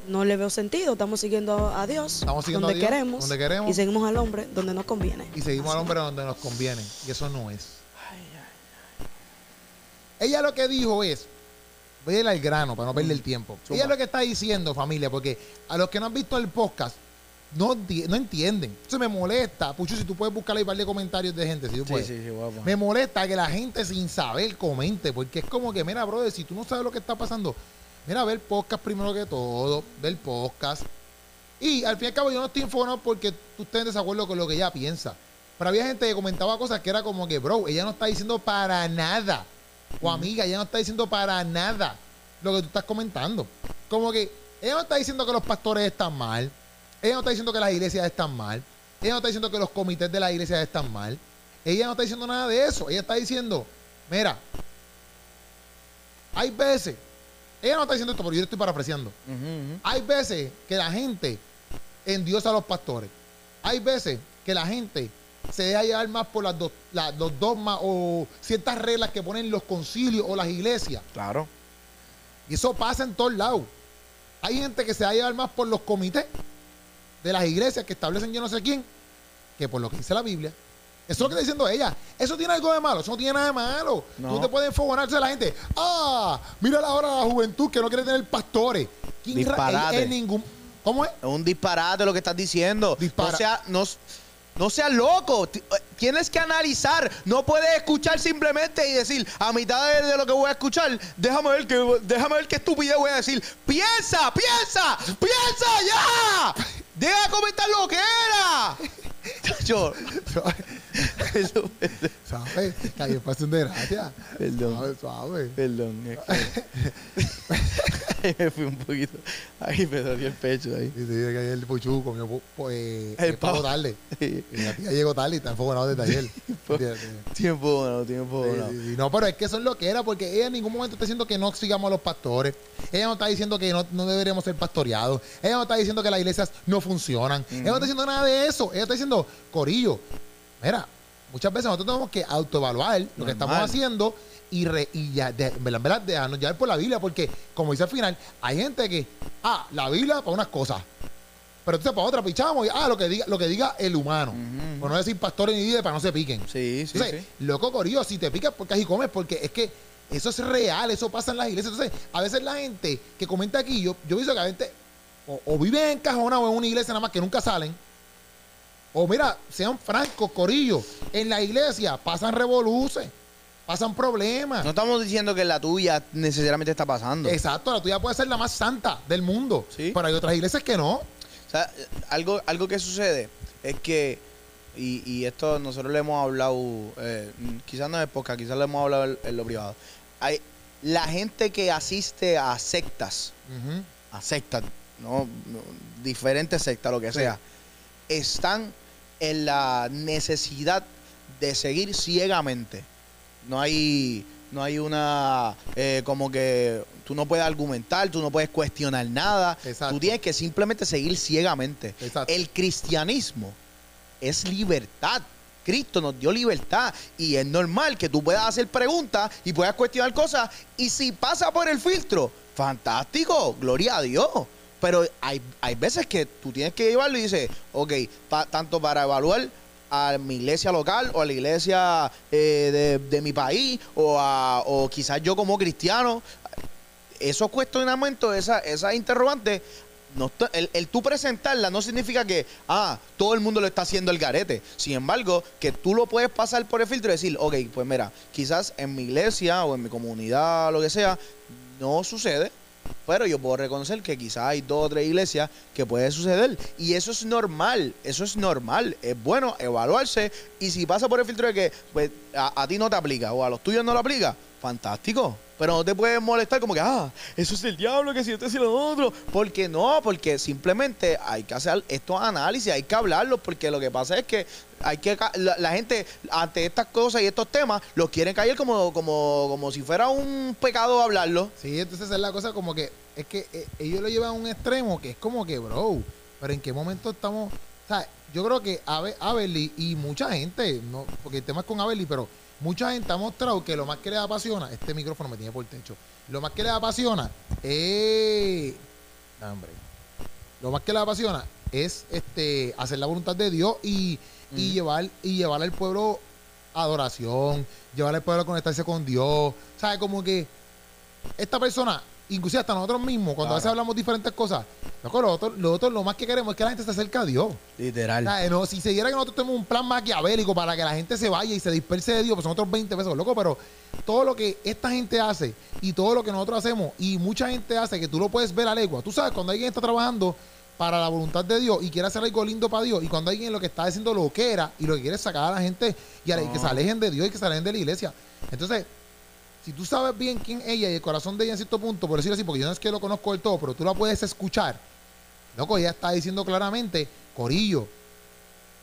No le veo sentido. Estamos siguiendo a Dios Estamos siguiendo donde, a Dios, queremos, donde queremos. y seguimos al hombre donde nos conviene. y seguimos al hombre donde nos conviene. Y eso no es. Ella lo que dijo es, voy a ir al grano para no perder el tiempo. Zumba. Ella lo que está diciendo, familia, porque a los que no han visto el podcast, no, no entienden. Entonces me molesta, Pucho, si tú puedes buscar ahí un par de comentarios de gente, si tú Sí, puedes. sí, sí, guapo. Me molesta que la gente sin saber comente, porque es como que, mira, brother, si tú no sabes lo que está pasando, mira, ve el podcast primero que todo, ve el podcast. Y al fin y al cabo yo no estoy informado porque tú estés en desacuerdo con lo que ella piensa. Pero había gente que comentaba cosas que era como que, bro, ella no está diciendo para nada. O amiga, ella no está diciendo para nada lo que tú estás comentando. Como que ella no está diciendo que los pastores están mal. Ella no está diciendo que las iglesias están mal. Ella no está diciendo que los comités de las iglesias están mal. Ella no está diciendo nada de eso. Ella está diciendo, mira, hay veces, ella no está diciendo esto, pero yo estoy parafraseando. Hay veces que la gente endiosa a los pastores. Hay veces que la gente se deja llevar más por las las- los dogmas o ciertas reglas que ponen los concilios o las iglesias. Claro. Y eso pasa en todos lados. Hay gente que se va a llevar más por los comités de las iglesias que establecen yo no sé quién, que por lo que dice la Biblia. Eso es lo que está diciendo ella. Eso tiene algo de malo. Eso no tiene nada de malo. No. Tú te puedes enfogonarse a la gente. Ah, mira ahora la juventud que no quiere tener pastores. ¿Quién ra- Disparate. en ningún. ¿Cómo es? Es un disparate lo que estás diciendo. Dispara- No sea, no, no seas loco. Eh, Tienes que analizar. No puedes escuchar simplemente y decir, a mitad de, de lo que voy a escuchar, déjame ver, que, déjame ver qué estupidez voy a decir. ¡Piensa! ¡Piensa! ¡Piensa ya! ¡Deja de comentar lo que era! Yo. ¿Sabes? Que ahí pasa un desgracia. Perdón. Suave, suave. perdón. ahí me fui un poquito. Ahí me dolió el pecho ahí. Y te dice que el comió pu- pu- eh, El pavo tarde. Sí. Y la tía llegó tarde y está enfogonado desde ayer. Tiempo bueno, tiempo bueno. sí, sí. No, pero es que eso es lo que era, porque ella en ningún momento está diciendo que no sigamos a los pastores. Ella no está diciendo que no, no deberíamos ser pastoreados. Ella no está diciendo que las iglesias no funcionan. Ella no está diciendo nada de eso. Ella está diciendo, Corillo, mira, muchas veces nosotros tenemos que autoevaluar lo que estamos haciendo y, re- y ya, de, en verdad, en verdad, dejarnos llevar por la Biblia, porque, como dice al final, hay gente que, ah, la Biblia para unas cosas. Pero entonces para otra pichamos y, ah, lo que diga, lo que diga el humano. Ujú. Por no decir pastores ni líderes para no se piquen. Sí, sí, Entonces, sí. loco corillo, si te picas porque así comes, porque es que eso es real, eso pasa en las iglesias. Entonces, a veces la gente que comenta aquí, yo, yo pienso que la gente o, o vive en cajona o en una iglesia nada más que nunca salen. O mira, sean francos, corillo, en la iglesia pasan revoluces, pasan problemas. No estamos diciendo que la tuya necesariamente está pasando. Exacto, la tuya puede ser la más santa del mundo. Sí. Pero hay otras iglesias que no. O sea, algo, algo que sucede es que, y, y esto nosotros le hemos hablado, eh, quizás no es época, quizás le hemos hablado en, en lo privado. Hay la gente que asiste a sectas, a sectas, no, no, diferentes sectas, lo que Sí. sea, están en la necesidad de seguir ciegamente. No hay, no hay una, eh, como que tú no puedes argumentar, tú no puedes cuestionar nada. Exacto. Tú tienes que simplemente seguir ciegamente. Exacto. El cristianismo es libertad. Cristo nos dio libertad y es normal que tú puedas hacer preguntas y puedas cuestionar cosas y si pasa por el filtro, fantástico, gloria a Dios. Pero hay, hay veces que tú tienes que llevarlo y dices, ok, tanto para evaluar a mi iglesia local o a la iglesia eh, de, de mi país o, a, o quizás yo como cristiano, esos cuestionamientos, esa, esa interrogante, no el, el tú presentarla no significa que, ah, todo el mundo lo está haciendo el garete. Sin embargo, que tú lo puedes pasar por el filtro y decir, ok, pues mira, quizás en mi iglesia o en mi comunidad, lo que sea, no sucede. Pero yo puedo reconocer que quizás hay dos o tres iglesias que puede suceder. Y eso es normal, eso es normal. Es bueno evaluarse. Y si pasa por el filtro de que pues, a, ti no te aplica o a los tuyos no lo aplica, fantástico. Pero no te puedes molestar como que, ah, eso es el diablo, que si esto es lo otro. Porque no, porque simplemente hay que hacer estos análisis, hay que hablarlos, porque lo que pasa es que hay que la, la gente ante estas cosas y estos temas los quieren caer como, como, como si fuera un pecado hablarlo. Sí, entonces es la cosa como que es que eh, ellos lo llevan a un extremo que es como que, bro, pero en qué momento estamos, o sea, yo creo que Aberly y mucha gente, no, porque el tema es con Aberly, pero mucha gente ha mostrado que lo más que les apasiona, este micrófono me tiene por el techo, lo más que les apasiona es, hombre, lo más que les apasiona es este hacer la voluntad de Dios y, y Ujú. llevar y llevar al pueblo adoración, llevar al pueblo a conectarse con Dios, ¿sabes? Como que esta persona, inclusive hasta nosotros mismos, cuando a veces Claro. hablamos diferentes cosas, loco, lo otro, lo más que queremos es que la gente se acerque a Dios. Literal. O sea, no, si se diera que nosotros tenemos un plan maquiavélico para que la gente se vaya y se disperse de Dios, pues son otros 20 pesos, loco, pero todo lo que esta gente hace y todo lo que nosotros hacemos y mucha gente hace que tú lo puedes ver a legua. Tú sabes, cuando alguien está trabajando para la voluntad de Dios y quiere hacer algo lindo para Dios y cuando alguien lo que está haciendo lo que era y lo que quiere es sacar a la gente y, a la- y que se No. alejen de Dios y que se alejen de la iglesia. Entonces, si tú sabes bien quién es ella y el corazón de ella en cierto punto, por decirlo así, porque yo no es que lo conozco del todo, pero tú la puedes escuchar. Loco, ella está diciendo claramente, Corillo,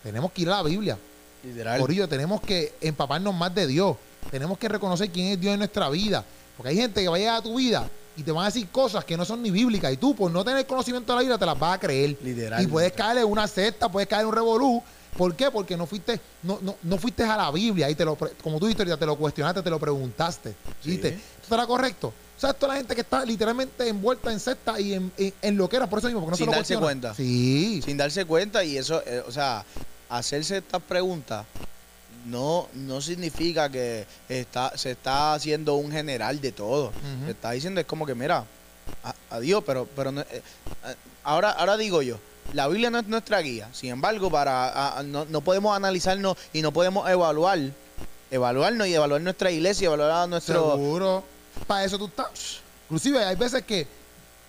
tenemos que ir a la Biblia. Literal. Corillo, tenemos que empaparnos más de Dios. Tenemos que reconocer quién es Dios en nuestra vida. Porque hay gente que va a llegar a tu vida y te van a decir cosas que no son ni bíblicas. Y tú, por no tener conocimiento de la Biblia, te las vas a creer. Literal. Y puedes caer en una secta, puedes caer en un revolú. ¿Por qué? Porque no fuiste, no, no, no fuiste a la Biblia y te lo, como tú dijiste te lo cuestionaste, te lo preguntaste. Sí. ¿Viste? ¿Esto estará correcto? O sea, es la gente que está literalmente envuelta en secta y en, en, en lo que era, por eso mismo, porque no Sin se lo darse cuestiona. cuenta. Sí. sin darse cuenta y eso, eh, o sea, hacerse estas preguntas no, no significa que está, se está haciendo un general de todo. Se está diciendo es como que, mira, a- adiós, pero, pero no- eh, eh, ahora, ahora digo yo, la Biblia no es nuestra guía. Sin embargo, para a- a- no, no podemos analizarnos y no podemos evaluar, evaluarnos y evaluar nuestra iglesia, evaluar a nuestro... Seguro. Para eso tú estás. Inclusive hay veces que,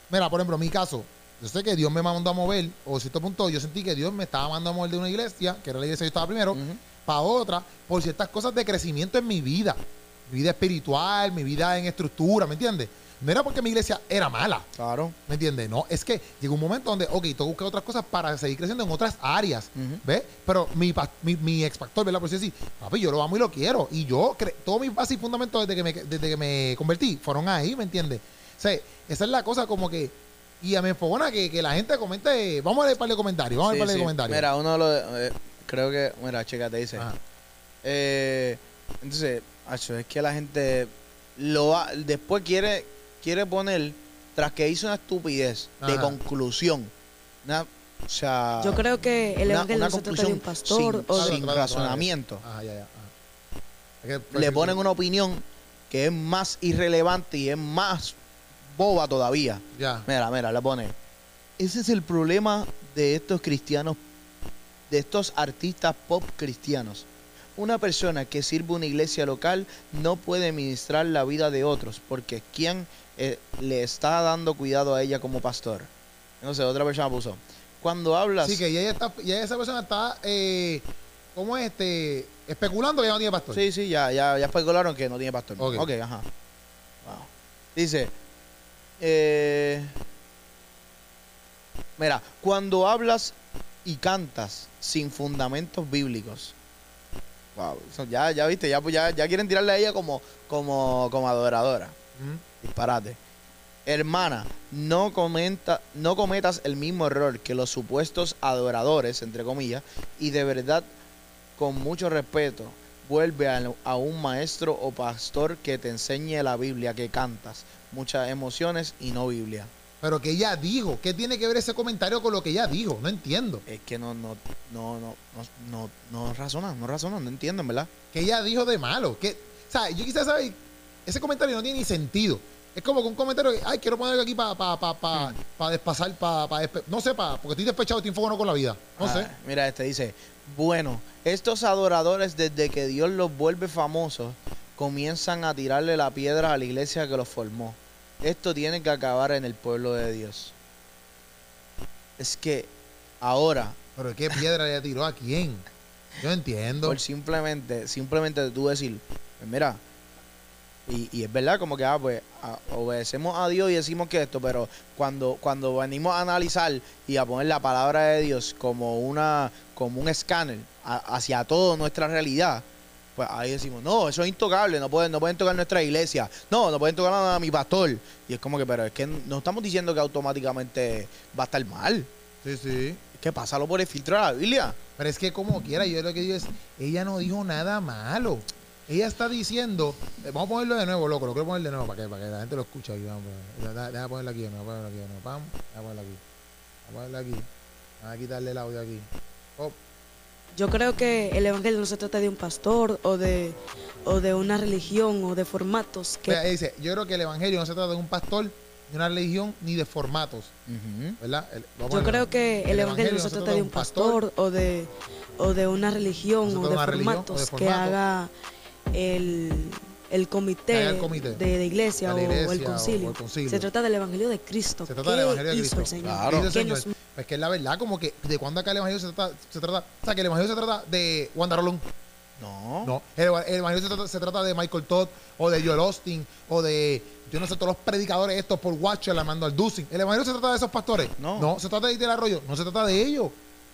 mira, por ejemplo, en mi caso, yo sé que Dios me mandó a mover, o a cierto punto yo sentí que Dios me estaba mandando a mover de una iglesia, que era la iglesia que yo estaba primero, para otra, por ciertas cosas de crecimiento en mi vida. Mi vida espiritual, mi vida en estructura, ¿me entiendes? No era porque mi iglesia era mala, Claro. ¿me entiendes? No, es que llegó un momento donde, ok, tengo que buscar otras cosas para seguir creciendo en otras áreas. Ujú. ¿Ves? Pero mi, mi, mi ex pastor, ¿verdad? Por decir, papi, yo lo amo y lo quiero. Y yo, todos mis bases y fundamentos desde que, me, desde que me convertí fueron ahí, ¿me entiendes? O sea, esa es la cosa como que. Y a me enfogona que, que la gente comente. Vamos a leer un par de comentarios. Vamos a Sí, leer un par de sí. comentarios. Mira, uno lo... eh, creo que... Mira, chécate, dice... Ajá. Eh, entonces, acho, es que la gente lo va- después quiere quiere poner tras que hizo una estupidez de conclusión, una O sea, Yo creo que el una- una no se trata de un conclusión pastor sin- o razonamiento. Ajá, ya, ya. ajá. Es que, le ponen sí. una opinión que es más irrelevante y es más boba todavía. Ya. Mira, mira, le pone. Ese es el problema de estos cristianos, de estos artistas pop cristianos. Una persona que sirve una iglesia local no puede ministrar la vida de otros porque quien eh, le está dando cuidado a ella como pastor. No sé, otra persona puso. Cuando hablas... Sí, que ya, está, ya esa persona está, eh, ¿cómo es este? Especulando que ya no tiene pastor. Sí, sí, ya, ya, ya especularon que no tiene pastor. Ok. Ok, ajá. Wow. Dice, eh, mira, cuando hablas y cantas sin fundamentos bíblicos, wow, ya, ya viste, ya, ya, ya quieren tirarle a ella como, como, como adoradora. Disparate. Hermana, no, comenta, no cometas el mismo error que los supuestos adoradores, entre comillas, y de verdad, con mucho respeto, vuelve a, a un maestro o pastor que te enseñe la Biblia, que cantas, muchas emociones y no Biblia. Pero que ella dijo, ¿qué tiene que ver ese comentario con lo que ella dijo? No entiendo. Es que no, no, no, no, no, no, no razonan, no razonan, no entienden, ¿verdad? que ella dijo de malo. Que, o sea, yo quisiera saber, ese comentario no tiene ni sentido. Es como que un comentario ay, quiero ponerlo aquí para pa, pa, pa, pa despasar, para, no sé, pa, porque estoy despechado, estoy enfocado con la vida. No sé. Ah, Mira, este dice, bueno, estos adoradores desde que Dios los vuelve famosos, comienzan a tirarle la piedra a la iglesia que los formó. Esto tiene que acabar en el pueblo de Dios. Es que ahora, Pero ¿qué piedra le tiró a quién? Yo entiendo. por simplemente, simplemente tú decir, mira, y, y es verdad, como que, ah, pues, a- obedecemos a Dios y decimos que esto, pero cuando, cuando venimos a analizar y a poner la palabra de Dios como una, como un escáner a- hacia toda nuestra realidad, pues ahí decimos, no, eso es intocable, no pueden, no pueden tocar nuestra iglesia, no, no pueden tocar a mi pastor. Y es como que, pero es que no estamos diciendo que automáticamente va a estar mal. Sí, sí. Es que pásalo por el filtro de la Biblia. Pero es que como quiera, yo lo que digo es, ella no dijo nada malo. Ella está diciendo, eh, vamos a ponerlo de nuevo, loco, lo quiero poner de nuevo para que, para que la gente lo escuche. Aquí, vamos a poner- deja- deja ponerlo aquí, de nuevo, ponerlo aquí, de nuevo, pam, ponerlo aquí. Vamos a ponerlo aquí. Vamos a quitarle el audio aquí. Oh, Yo creo que el evangelio no se trata de un pastor o de, o de una religión o de formatos que Vea, dice, yo creo que el evangelio no se trata de un pastor, de una religión, ni de formatos, ¿verdad? El- vamos a Yo creo que el, evangelio no se trata de un pastor o de, o de una religión No o de de una religión o de formatos que haga el, el comité, el. De, de iglesia, De la o, iglesia el o concilio. el concilio. Se trata del evangelio de Cristo. Se trata del ¿Qué evangelio de hizo Cristo. el Señor? Claro. El ¿Qué Señor. nos- Pues que es la verdad, como que de cuando acá el evangelio se trata, se trata, o sea, que el evangelio se trata de Wanda Rolón. No. No, el, el evangelio se trata, se trata de Michael Todd o de Joel Austin o de, yo no sé, todos los predicadores estos por Watcher, Armando Alducin. ¿El evangelio se trata de esos pastores? No. No, se trata de Del Arroyo. No se trata de ellos.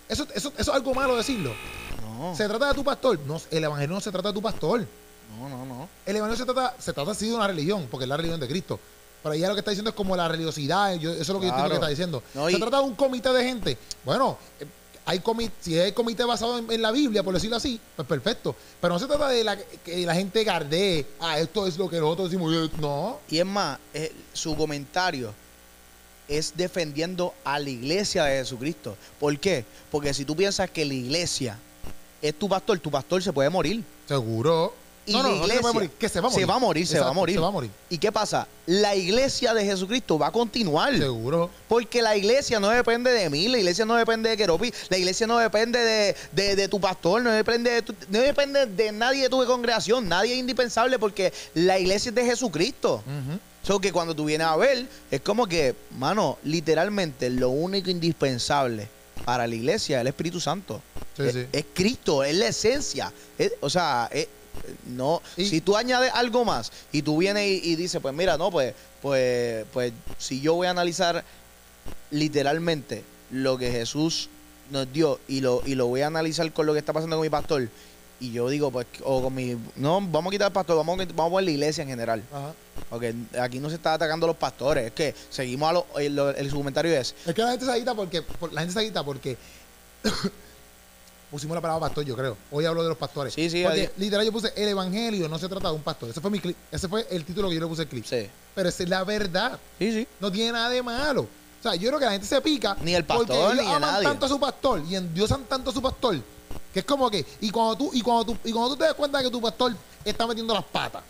Eso, eso, eso es algo malo decirlo. No. ¿Se trata de tu pastor? No, el evangelio no se trata de tu pastor. No, no, no. El evangelio se trata, se trata así de una religión, porque es la religión de Cristo. Pero ella lo que está diciendo es como la religiosidad, yo- eso es lo que yo entiendo que está diciendo. No, se trata de un comité de gente. Bueno, eh, hay comi- si hay comité basado en, en la Biblia, por decirlo así, pues perfecto. Pero no se trata de la, que la gente gardee, ah, esto es lo que nosotros decimos. eh, No, Y es más, eh, su comentario es defendiendo a la iglesia de Jesucristo. ¿Por qué? Porque si tú piensas que la iglesia es tu pastor, tu pastor se puede morir. seguro. Y no, no, la no, se iglesia puede morir, que se va a morir. Se va a morir, se va a morir. Se va a morir. ¿Y qué pasa? La iglesia de Jesucristo va a continuar. Seguro. Porque la iglesia no depende de mí, la iglesia no depende de Keropi, la iglesia no depende de, de- de tu pastor, no depende de, tu- no depende de nadie de tu congregación, nadie es indispensable porque la iglesia es de Jesucristo. So que cuando tú vienes a ver, es como que, mano, literalmente lo único indispensable para la iglesia es el Espíritu Santo. Sí, es, sí. es Cristo, es la esencia. Es- o sea, es- no, Y- si tú añades algo más y tú vienes y, y dices, pues mira, no, pues, pues, pues, si yo voy a analizar literalmente lo que Jesús nos dio y lo, y lo voy a analizar con lo que está pasando con mi pastor, y yo digo, pues, o con mi, no, vamos a quitar al pastor, vamos a, vamos a poner la iglesia en general. Ajá. Porque aquí no se está atacando a los pastores, es que seguimos a los, el, el- su comentario es, Es que la gente se agita porque, por- la gente se agita porque pusimos la palabra pastor, yo creo. Hoy hablo de los pastores. Sí, sí, Porque literal yo puse el evangelio no se trata de un pastor. Ese fue mi clip. Ese fue el título que yo le puse al clip. sí, Pero esa es la verdad. sí, sí. No tiene nada de malo. O sea, yo creo que la gente se pica. Ni el porque pastor, ellos ni aman nadie. tanto a su pastor y endiosan tanto a su pastor. Que es como que, y cuando tú, y cuando tú, y cuando tú te das cuenta de que tu pastor está metiendo las patas,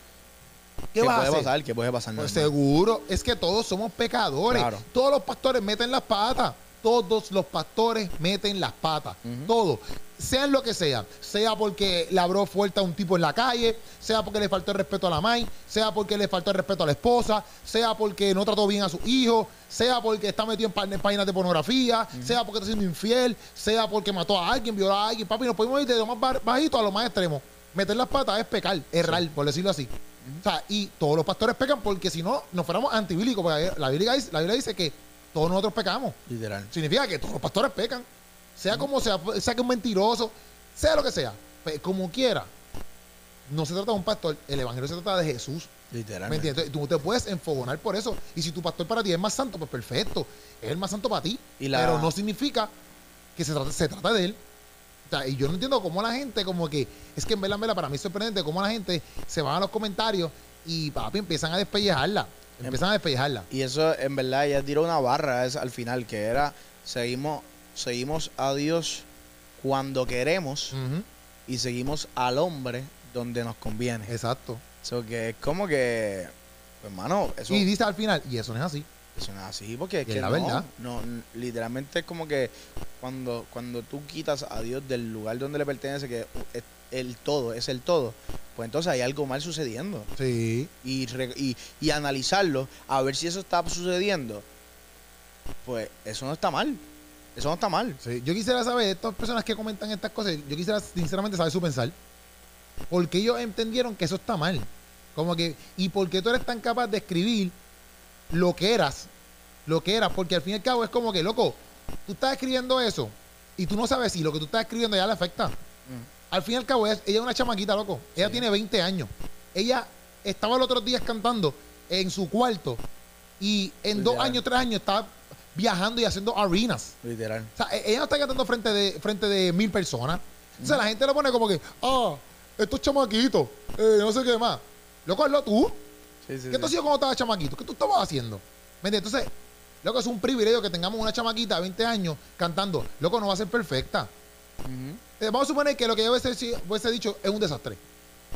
¿qué, ¿Qué vas a puede hacer? pasar? ¿Qué puede pasar? Pues normal? seguro, es que todos somos pecadores. Claro. Todos los pastores meten las patas. Todos los pastores meten las patas. Ujú. Todos. Sean lo que sea. Sea porque le abrió fuerte a un tipo en la calle, sea porque le faltó el respeto a la mãe, sea porque le faltó el respeto a la esposa, sea porque no trató bien a su hijo, sea porque está metido en, pá- en páginas de pornografía, sea porque está siendo infiel, sea porque mató a alguien, violó a alguien. Papi, nos podemos ir de lo más bajito a lo más extremo. Meter las patas es pecar, errar, por decirlo así. O sea, y todos los pastores pecan porque si no, nos fuéramos antibílicos. Porque la Biblia, dice, la Biblia dice que todos nosotros pecamos. Literal. Significa que todos los pastores pecan. Sea como sea, sea que un mentiroso, sea lo que sea. Pues, como quiera. No se trata de un pastor, el evangelio se trata de Jesús. ¿Me Literal. entiendes? Tú te puedes enfogonar por eso. Y si tu pastor para ti es más santo, pues perfecto. Es el más santo para ti. Y la- Pero no significa que se trata, se trata de él. O sea, y yo no entiendo cómo la gente, como que, es que en verdad, en verdad, para mí es sorprendente cómo la gente se va a los comentarios y papi empiezan a despellejarla. Em- Empiezan a despellejarla. Y eso, en verdad, ella tiró una barra es- al final, que era, seguimos, seguimos a Dios cuando queremos y seguimos al hombre donde nos conviene. Exacto. Eso que es como que, pues, hermano, eso, Y dice al final, y eso no es así. eso no es así, porque es que la no, verdad. no, literalmente es como que cuando, cuando tú quitas a Dios del lugar donde le pertenece, que es el todo, es el todo, pues entonces hay algo mal sucediendo. Sí. y, re- y, y analizarlo, a ver si eso está sucediendo, pues eso no está mal. Eso no está mal. Sí, yo quisiera saber, estas personas que comentan estas cosas, yo quisiera sinceramente saber su pensar. ¿Por qué ellos entendieron que eso está mal? Como que, ¿y por qué tú eres tan capaz de escribir lo que eras? Lo que eras, porque al fin y al cabo es como que, loco, tú estás escribiendo eso y tú no sabes si lo que tú estás escribiendo ya le afecta. Al fin y al cabo, ella, ella es una chamaquita, loco. Ella Sí. tiene 20 años. Ella estaba los otros días cantando en su cuarto y en Literal. dos años, tres años estaba viajando y haciendo arenas. Literal. O sea, e- ella no está cantando frente de, frente de mil personas. Entonces la gente lo pone como que, ah, estos chamaquitos, eh, no sé qué más. Loco, hazlo tú. Sí, sí, ¿Qué tú hacías cuando estabas chamaquito? ¿Qué tú estabas haciendo? ¿Me entiendes? Entonces, loco, es un privilegio que tengamos una chamaquita de 20 años cantando. Loco, no va a ser perfecta. Eh, vamos a suponer que lo que yo hubiese, si- hubiese dicho es un desastre.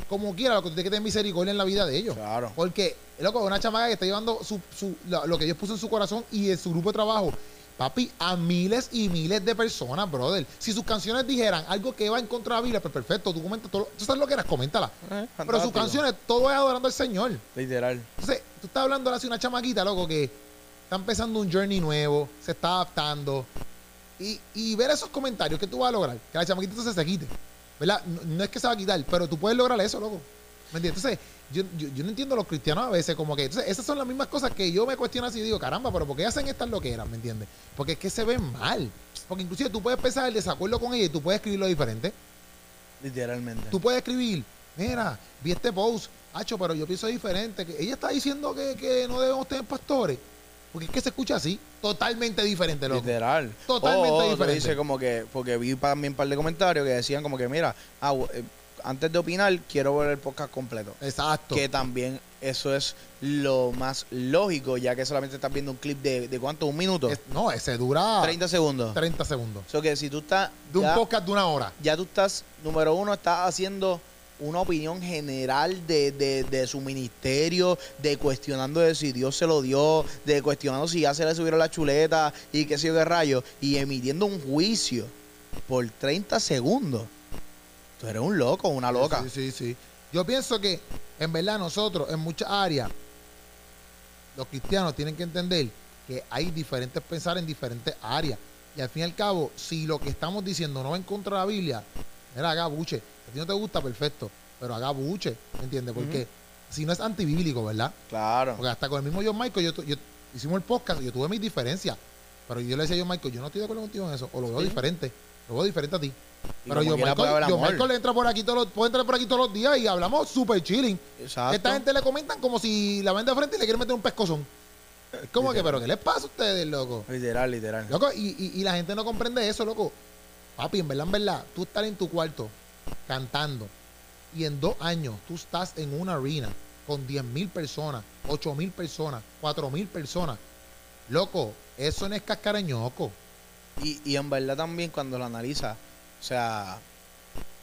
Como quiera, lo que tú tienes que tener misericordia en la vida de ellos. Claro. Porque, loco, una chamaca que está llevando su, su- lo, lo que Dios puso en su corazón y en su grupo de trabajo, papi, a miles y miles de personas, brother. Si sus canciones dijeran algo que va en contra de la Biblia, pues perfecto, tú comentas todo. Tú sabes lo que eras, coméntala. Eh, Pero sus canciones, todo es adorando al Señor. Literal. Entonces, tú estás hablando ahora de una chamaquita, loco, que está empezando un journey nuevo, se está adaptando. Y, y ver esos comentarios que tú vas a lograr, que la chamaquita entonces se quite. ¿Verdad? No, no es que se va a quitar, pero tú puedes lograr eso, loco. ¿Me entiendes? Entonces, yo, yo, yo no entiendo a los cristianos a veces, como que. Entonces, esas son las mismas cosas que yo me cuestiono así y digo, caramba, pero ¿por qué hacen estas loqueras? ¿Me entiendes? Porque es que se ven mal. Porque inclusive tú puedes pensar el desacuerdo con ella y tú puedes escribirlo diferente. Literalmente. Tú puedes escribir, mira, vi este post, hacho, pero yo pienso diferente. Que ella está diciendo que, que no debemos tener pastores. Porque es que se escucha así, totalmente diferente, loco. Literal. Totalmente O- o diferente. dices como que, porque vi también un par de comentarios que decían como que, mira, ah, eh, antes de opinar, quiero ver el podcast completo. Exacto. Que también eso es lo más lógico, ya que solamente estás viendo un clip de, de cuánto, un minuto, Es- no, ese dura 30 segundos. 30 segundos. Eso que si tú estás, De un ya, podcast de una hora. ya tú estás, número uno, estás haciendo una opinión general de, de- de su ministerio, de cuestionando de si Dios se lo dio, de cuestionando si ya se le subieron la chuleta y qué sé yo qué rayo, y emitiendo un juicio por 30 segundos. Tú eres un loco, una loca. Sí, sí, sí. Yo pienso que, en verdad, nosotros, en muchas áreas, los cristianos tienen que entender que hay diferentes pensar en diferentes áreas. Y al fin y al cabo, si lo que estamos diciendo no va en contra de la Biblia, mira, haga buche. A ti no te gusta, perfecto. Pero haga buche, ¿me entiendes? Porque si no es antibíblico, ¿verdad? Claro. Porque hasta con el mismo John Michael, yo, yo- hicimos el podcast yo tuve mis diferencias. Pero yo le decía a John Michael, yo no estoy de acuerdo contigo en eso. O lo veo Sí. diferente. Lo veo diferente a ti. Y Pero puede Michael, amor. Michael entra por aquí todos los, puede entrar por aquí todos los días y hablamos súper chilling. Exacto. Esta gente le comentan como si la ven de frente y le quieren meter un pescozón. Es como que, pero ¿qué les pasa a ustedes, loco? Literal, literal. Loco, y, y- y la gente no comprende eso, loco. Papi, en verdad, en verdad, tú estás en tu cuarto cantando y en dos años tú estás en una arena con 10 mil personas, 8 mil personas, 4 mil personas. Loco, Eso no es cascarañoco. Y, y en verdad también cuando lo analiza, o sea,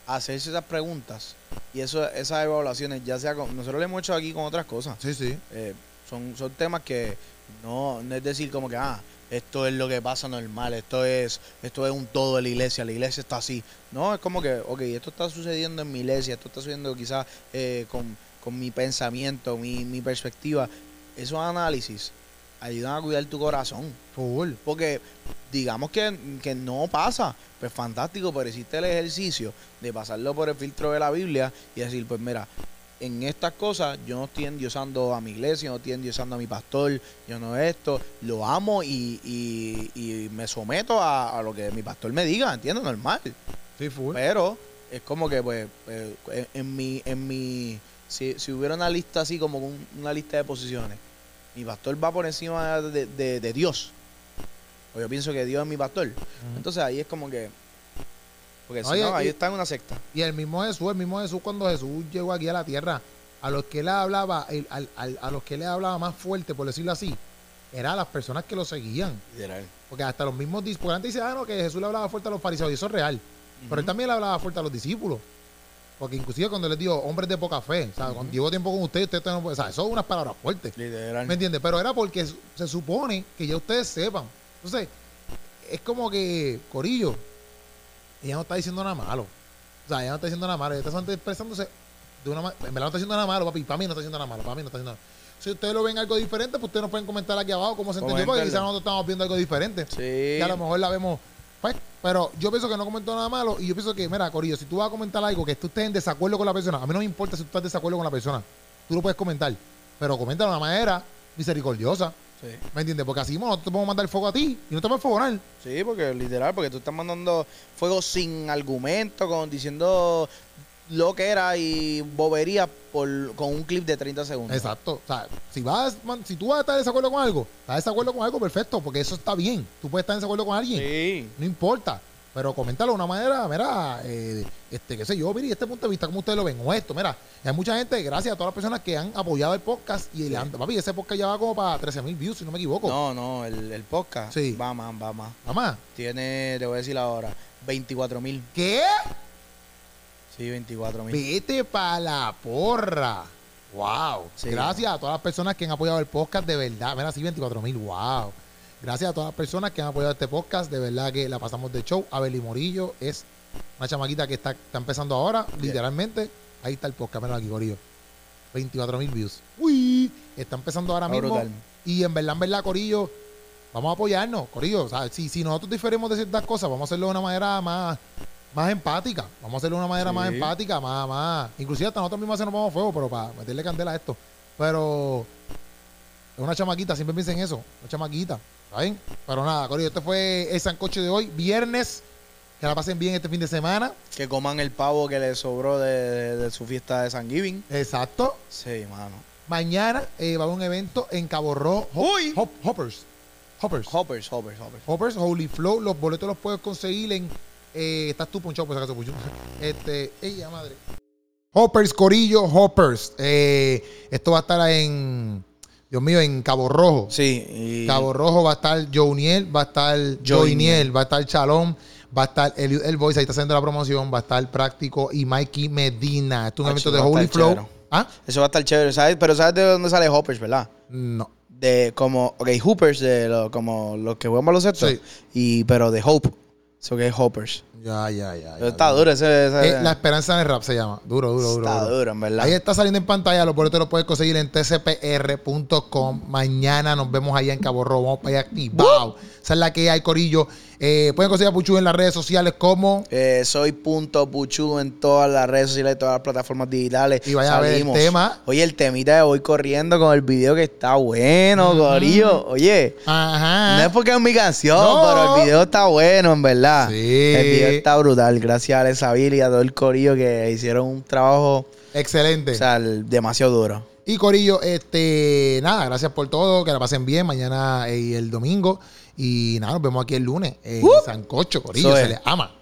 hacerse esas preguntas y eso, esas evaluaciones, ya sea con, nosotros lo hemos hecho aquí con otras cosas. Sí, sí. Eh, son, son temas que no, no es decir como que, ah, esto es lo que pasa normal, esto es, esto es un todo de la iglesia, la iglesia está así. No, es como que, ok, esto está sucediendo en mi iglesia, esto está sucediendo quizás eh, con, con mi pensamiento, mi, mi perspectiva. Esos análisis ayudan a cuidar tu corazón. Full. Porque digamos que, que no pasa, pues fantástico, pero hiciste el ejercicio de pasarlo por el filtro de la Biblia y decir, pues mira, en estas cosas yo no estoy endiosando a mi iglesia, no estoy endiosando a mi pastor, yo no esto, lo amo y, y, y me someto a, a lo que mi pastor me diga, ¿entiendes? Normal. Sí, full. Pero es como que, pues, eh, en, en mi, en mi, si, si hubiera una lista así como un- una lista de posiciones, mi pastor va por encima de, de- de Dios. O yo pienso que Dios es mi pastor. Entonces ahí es como que, porque si no, ahí está en una secta. Y el mismo Jesús, el mismo Jesús cuando Jesús llegó aquí a la tierra, a los que le hablaba, el- al- al- a los que le hablaba más fuerte, por decirlo así, eran las personas que lo seguían. Literal. Porque hasta los mismos dis- porque antes dice, ah, no, que Jesús le hablaba fuerte a los fariseos, y eso es real. Pero él también le hablaba fuerte a los discípulos. Porque inclusive cuando les dijo, hombres de poca fe, o sea, cuando llevo tiempo con ustedes, ustedes no pueden, o sea, eso son unas palabras fuertes. Literal. ¿Me entiendes? Pero era porque se supone que ya ustedes sepan. Entonces, es como que, Corillo, ella no está diciendo nada malo. O sea, ella no está diciendo nada malo. Ella está expresándose de una manera. En verdad no está diciendo nada malo, papi. Para mí no está diciendo nada malo. Para mí no está diciendo nada Si ustedes lo ven algo diferente, pues ustedes nos pueden comentar aquí abajo cómo se entendió. Porque quizás nosotros estamos viendo algo diferente. Sí. Que a lo mejor la vemos. Pues, pero yo pienso que no comentó nada malo. Y yo pienso que, mira, Corillo, si tú vas a comentar algo que tú estés en desacuerdo con la persona, a mí no me importa si tú estás en desacuerdo con la persona. Tú lo puedes comentar. Pero coméntalo de una manera misericordiosa. Sí. ¿Me entiendes? Porque así no te podemos mandar fuego a ti y no te podemos fogonar. Sí, porque literal, porque tú estás mandando fuego sin argumento, con, diciendo lo que era y bobería por, con un clip de 30 segundos. Exacto. O sea, si, vas, man, si tú vas a estar en desacuerdo con algo, estás en desacuerdo con algo, perfecto, porque eso está bien. Tú puedes estar en desacuerdo con alguien, Sí. no importa. Pero coméntalo de una manera, mira, eh, este, qué sé yo, mire, este punto de vista, ¿cómo ustedes lo ven? O esto, mira, hay mucha gente, gracias a todas las personas que han apoyado el podcast y le han, papi, ese podcast ya va como para 13 mil views, si no me equivoco. No, no, el, el podcast Sí. va más, va más. Mamá, Tiene, te voy a decir ahora, 24 mil. ¿qué? Sí, 24 mil. Vete para la porra. Wow. Sí. Gracias a todas las personas que han apoyado el podcast, de verdad. Mira, sí, 24 mil. Wow. Gracias a todas las personas que han apoyado este podcast. De verdad que la pasamos de show. Abeli Morillo es una chamaquita que está, está empezando ahora, literalmente. Ahí está el podcast, mira aquí, Corillo. 24 mil views. Uy, está empezando ahora mismo. brutal. Y en verdad, en verdad, Corillo, vamos a apoyarnos, Corillo. O sea, si, si nosotros diferimos de ciertas cosas, vamos a hacerlo de una manera más, más empática. Vamos a hacerlo de una manera más empática, más, más. Inclusive hasta nosotros mismos hacemos fuego, pero para meterle candela a esto. Pero es una chamaquita, siempre piensen eso. Una chamaquita. ¿Está bien? Pero nada, Corillo, este fue el sancocho de hoy, viernes. Que la pasen bien este fin de semana. Que coman el pavo que le sobró de, de- de su fiesta de San Giving. Exacto. Sí, mano. Mañana eh, va a haber un evento en Cabo Rojo. Uy. Hop- Hoppers. Hoppers. Hoppers, hoppers, hoppers. Hoppers, Holy Flow, los boletos los puedes conseguir en. Eh, estás tú punchado, por acaso, Puchu. Este, ella madre. Hoppers, Corillo, Hoppers. Eh, esto va a estar en. Dios mío, en Cabo Rojo. Sí, y Cabo Rojo va a estar Jouniel, va a estar Joiniel, va a estar Chalón, va a estar el, el Voice, ahí está haciendo la promoción, va a estar Práctico y Mikey Medina. Esto es un Ah, evento de Holy Flow. chévere. ¿Ah? eso va a estar chévere, ¿sabes? Pero ¿sabes de dónde sale Hoppers, verdad? No. De como, ok, Hoopers, de lo, como los que juegan baloncesto. Sí. Y, pero de Hope. Eso que es Hoppers. Ya, ya, ya. Pero está duro. duro ese. ese- Eh, la esperanza en el rap se llama. Duro, duro, duro. está duro. en verdad. Ahí está saliendo en pantalla, los boletos los puedes conseguir en tcpr.com. Mañana nos vemos allá en Cabo Rojo. Vamos para allá activados. Esa es la que hay, Corillo. Eh, pueden conseguir a Puchu en las redes sociales como. Eh, soy punto Puchu en todas las redes sociales, todas las plataformas digitales. Y vaya a ver el tema. Oye, el temita de voy corriendo con el video que está bueno, Corillo. Oye, Ajá. no es porque es mi canción, No. pero el video está bueno, en verdad. Sí. El video está brutal. Gracias a Alex Avil y a todo el Corillo que hicieron un trabajo, Excelente. o sea, demasiado duro. y Corillo, este, nada, gracias por todo. Que la pasen bien mañana eh, y el domingo. Y nada, nos vemos aquí el lunes en Sancocho, Corillo. Se es. les ama.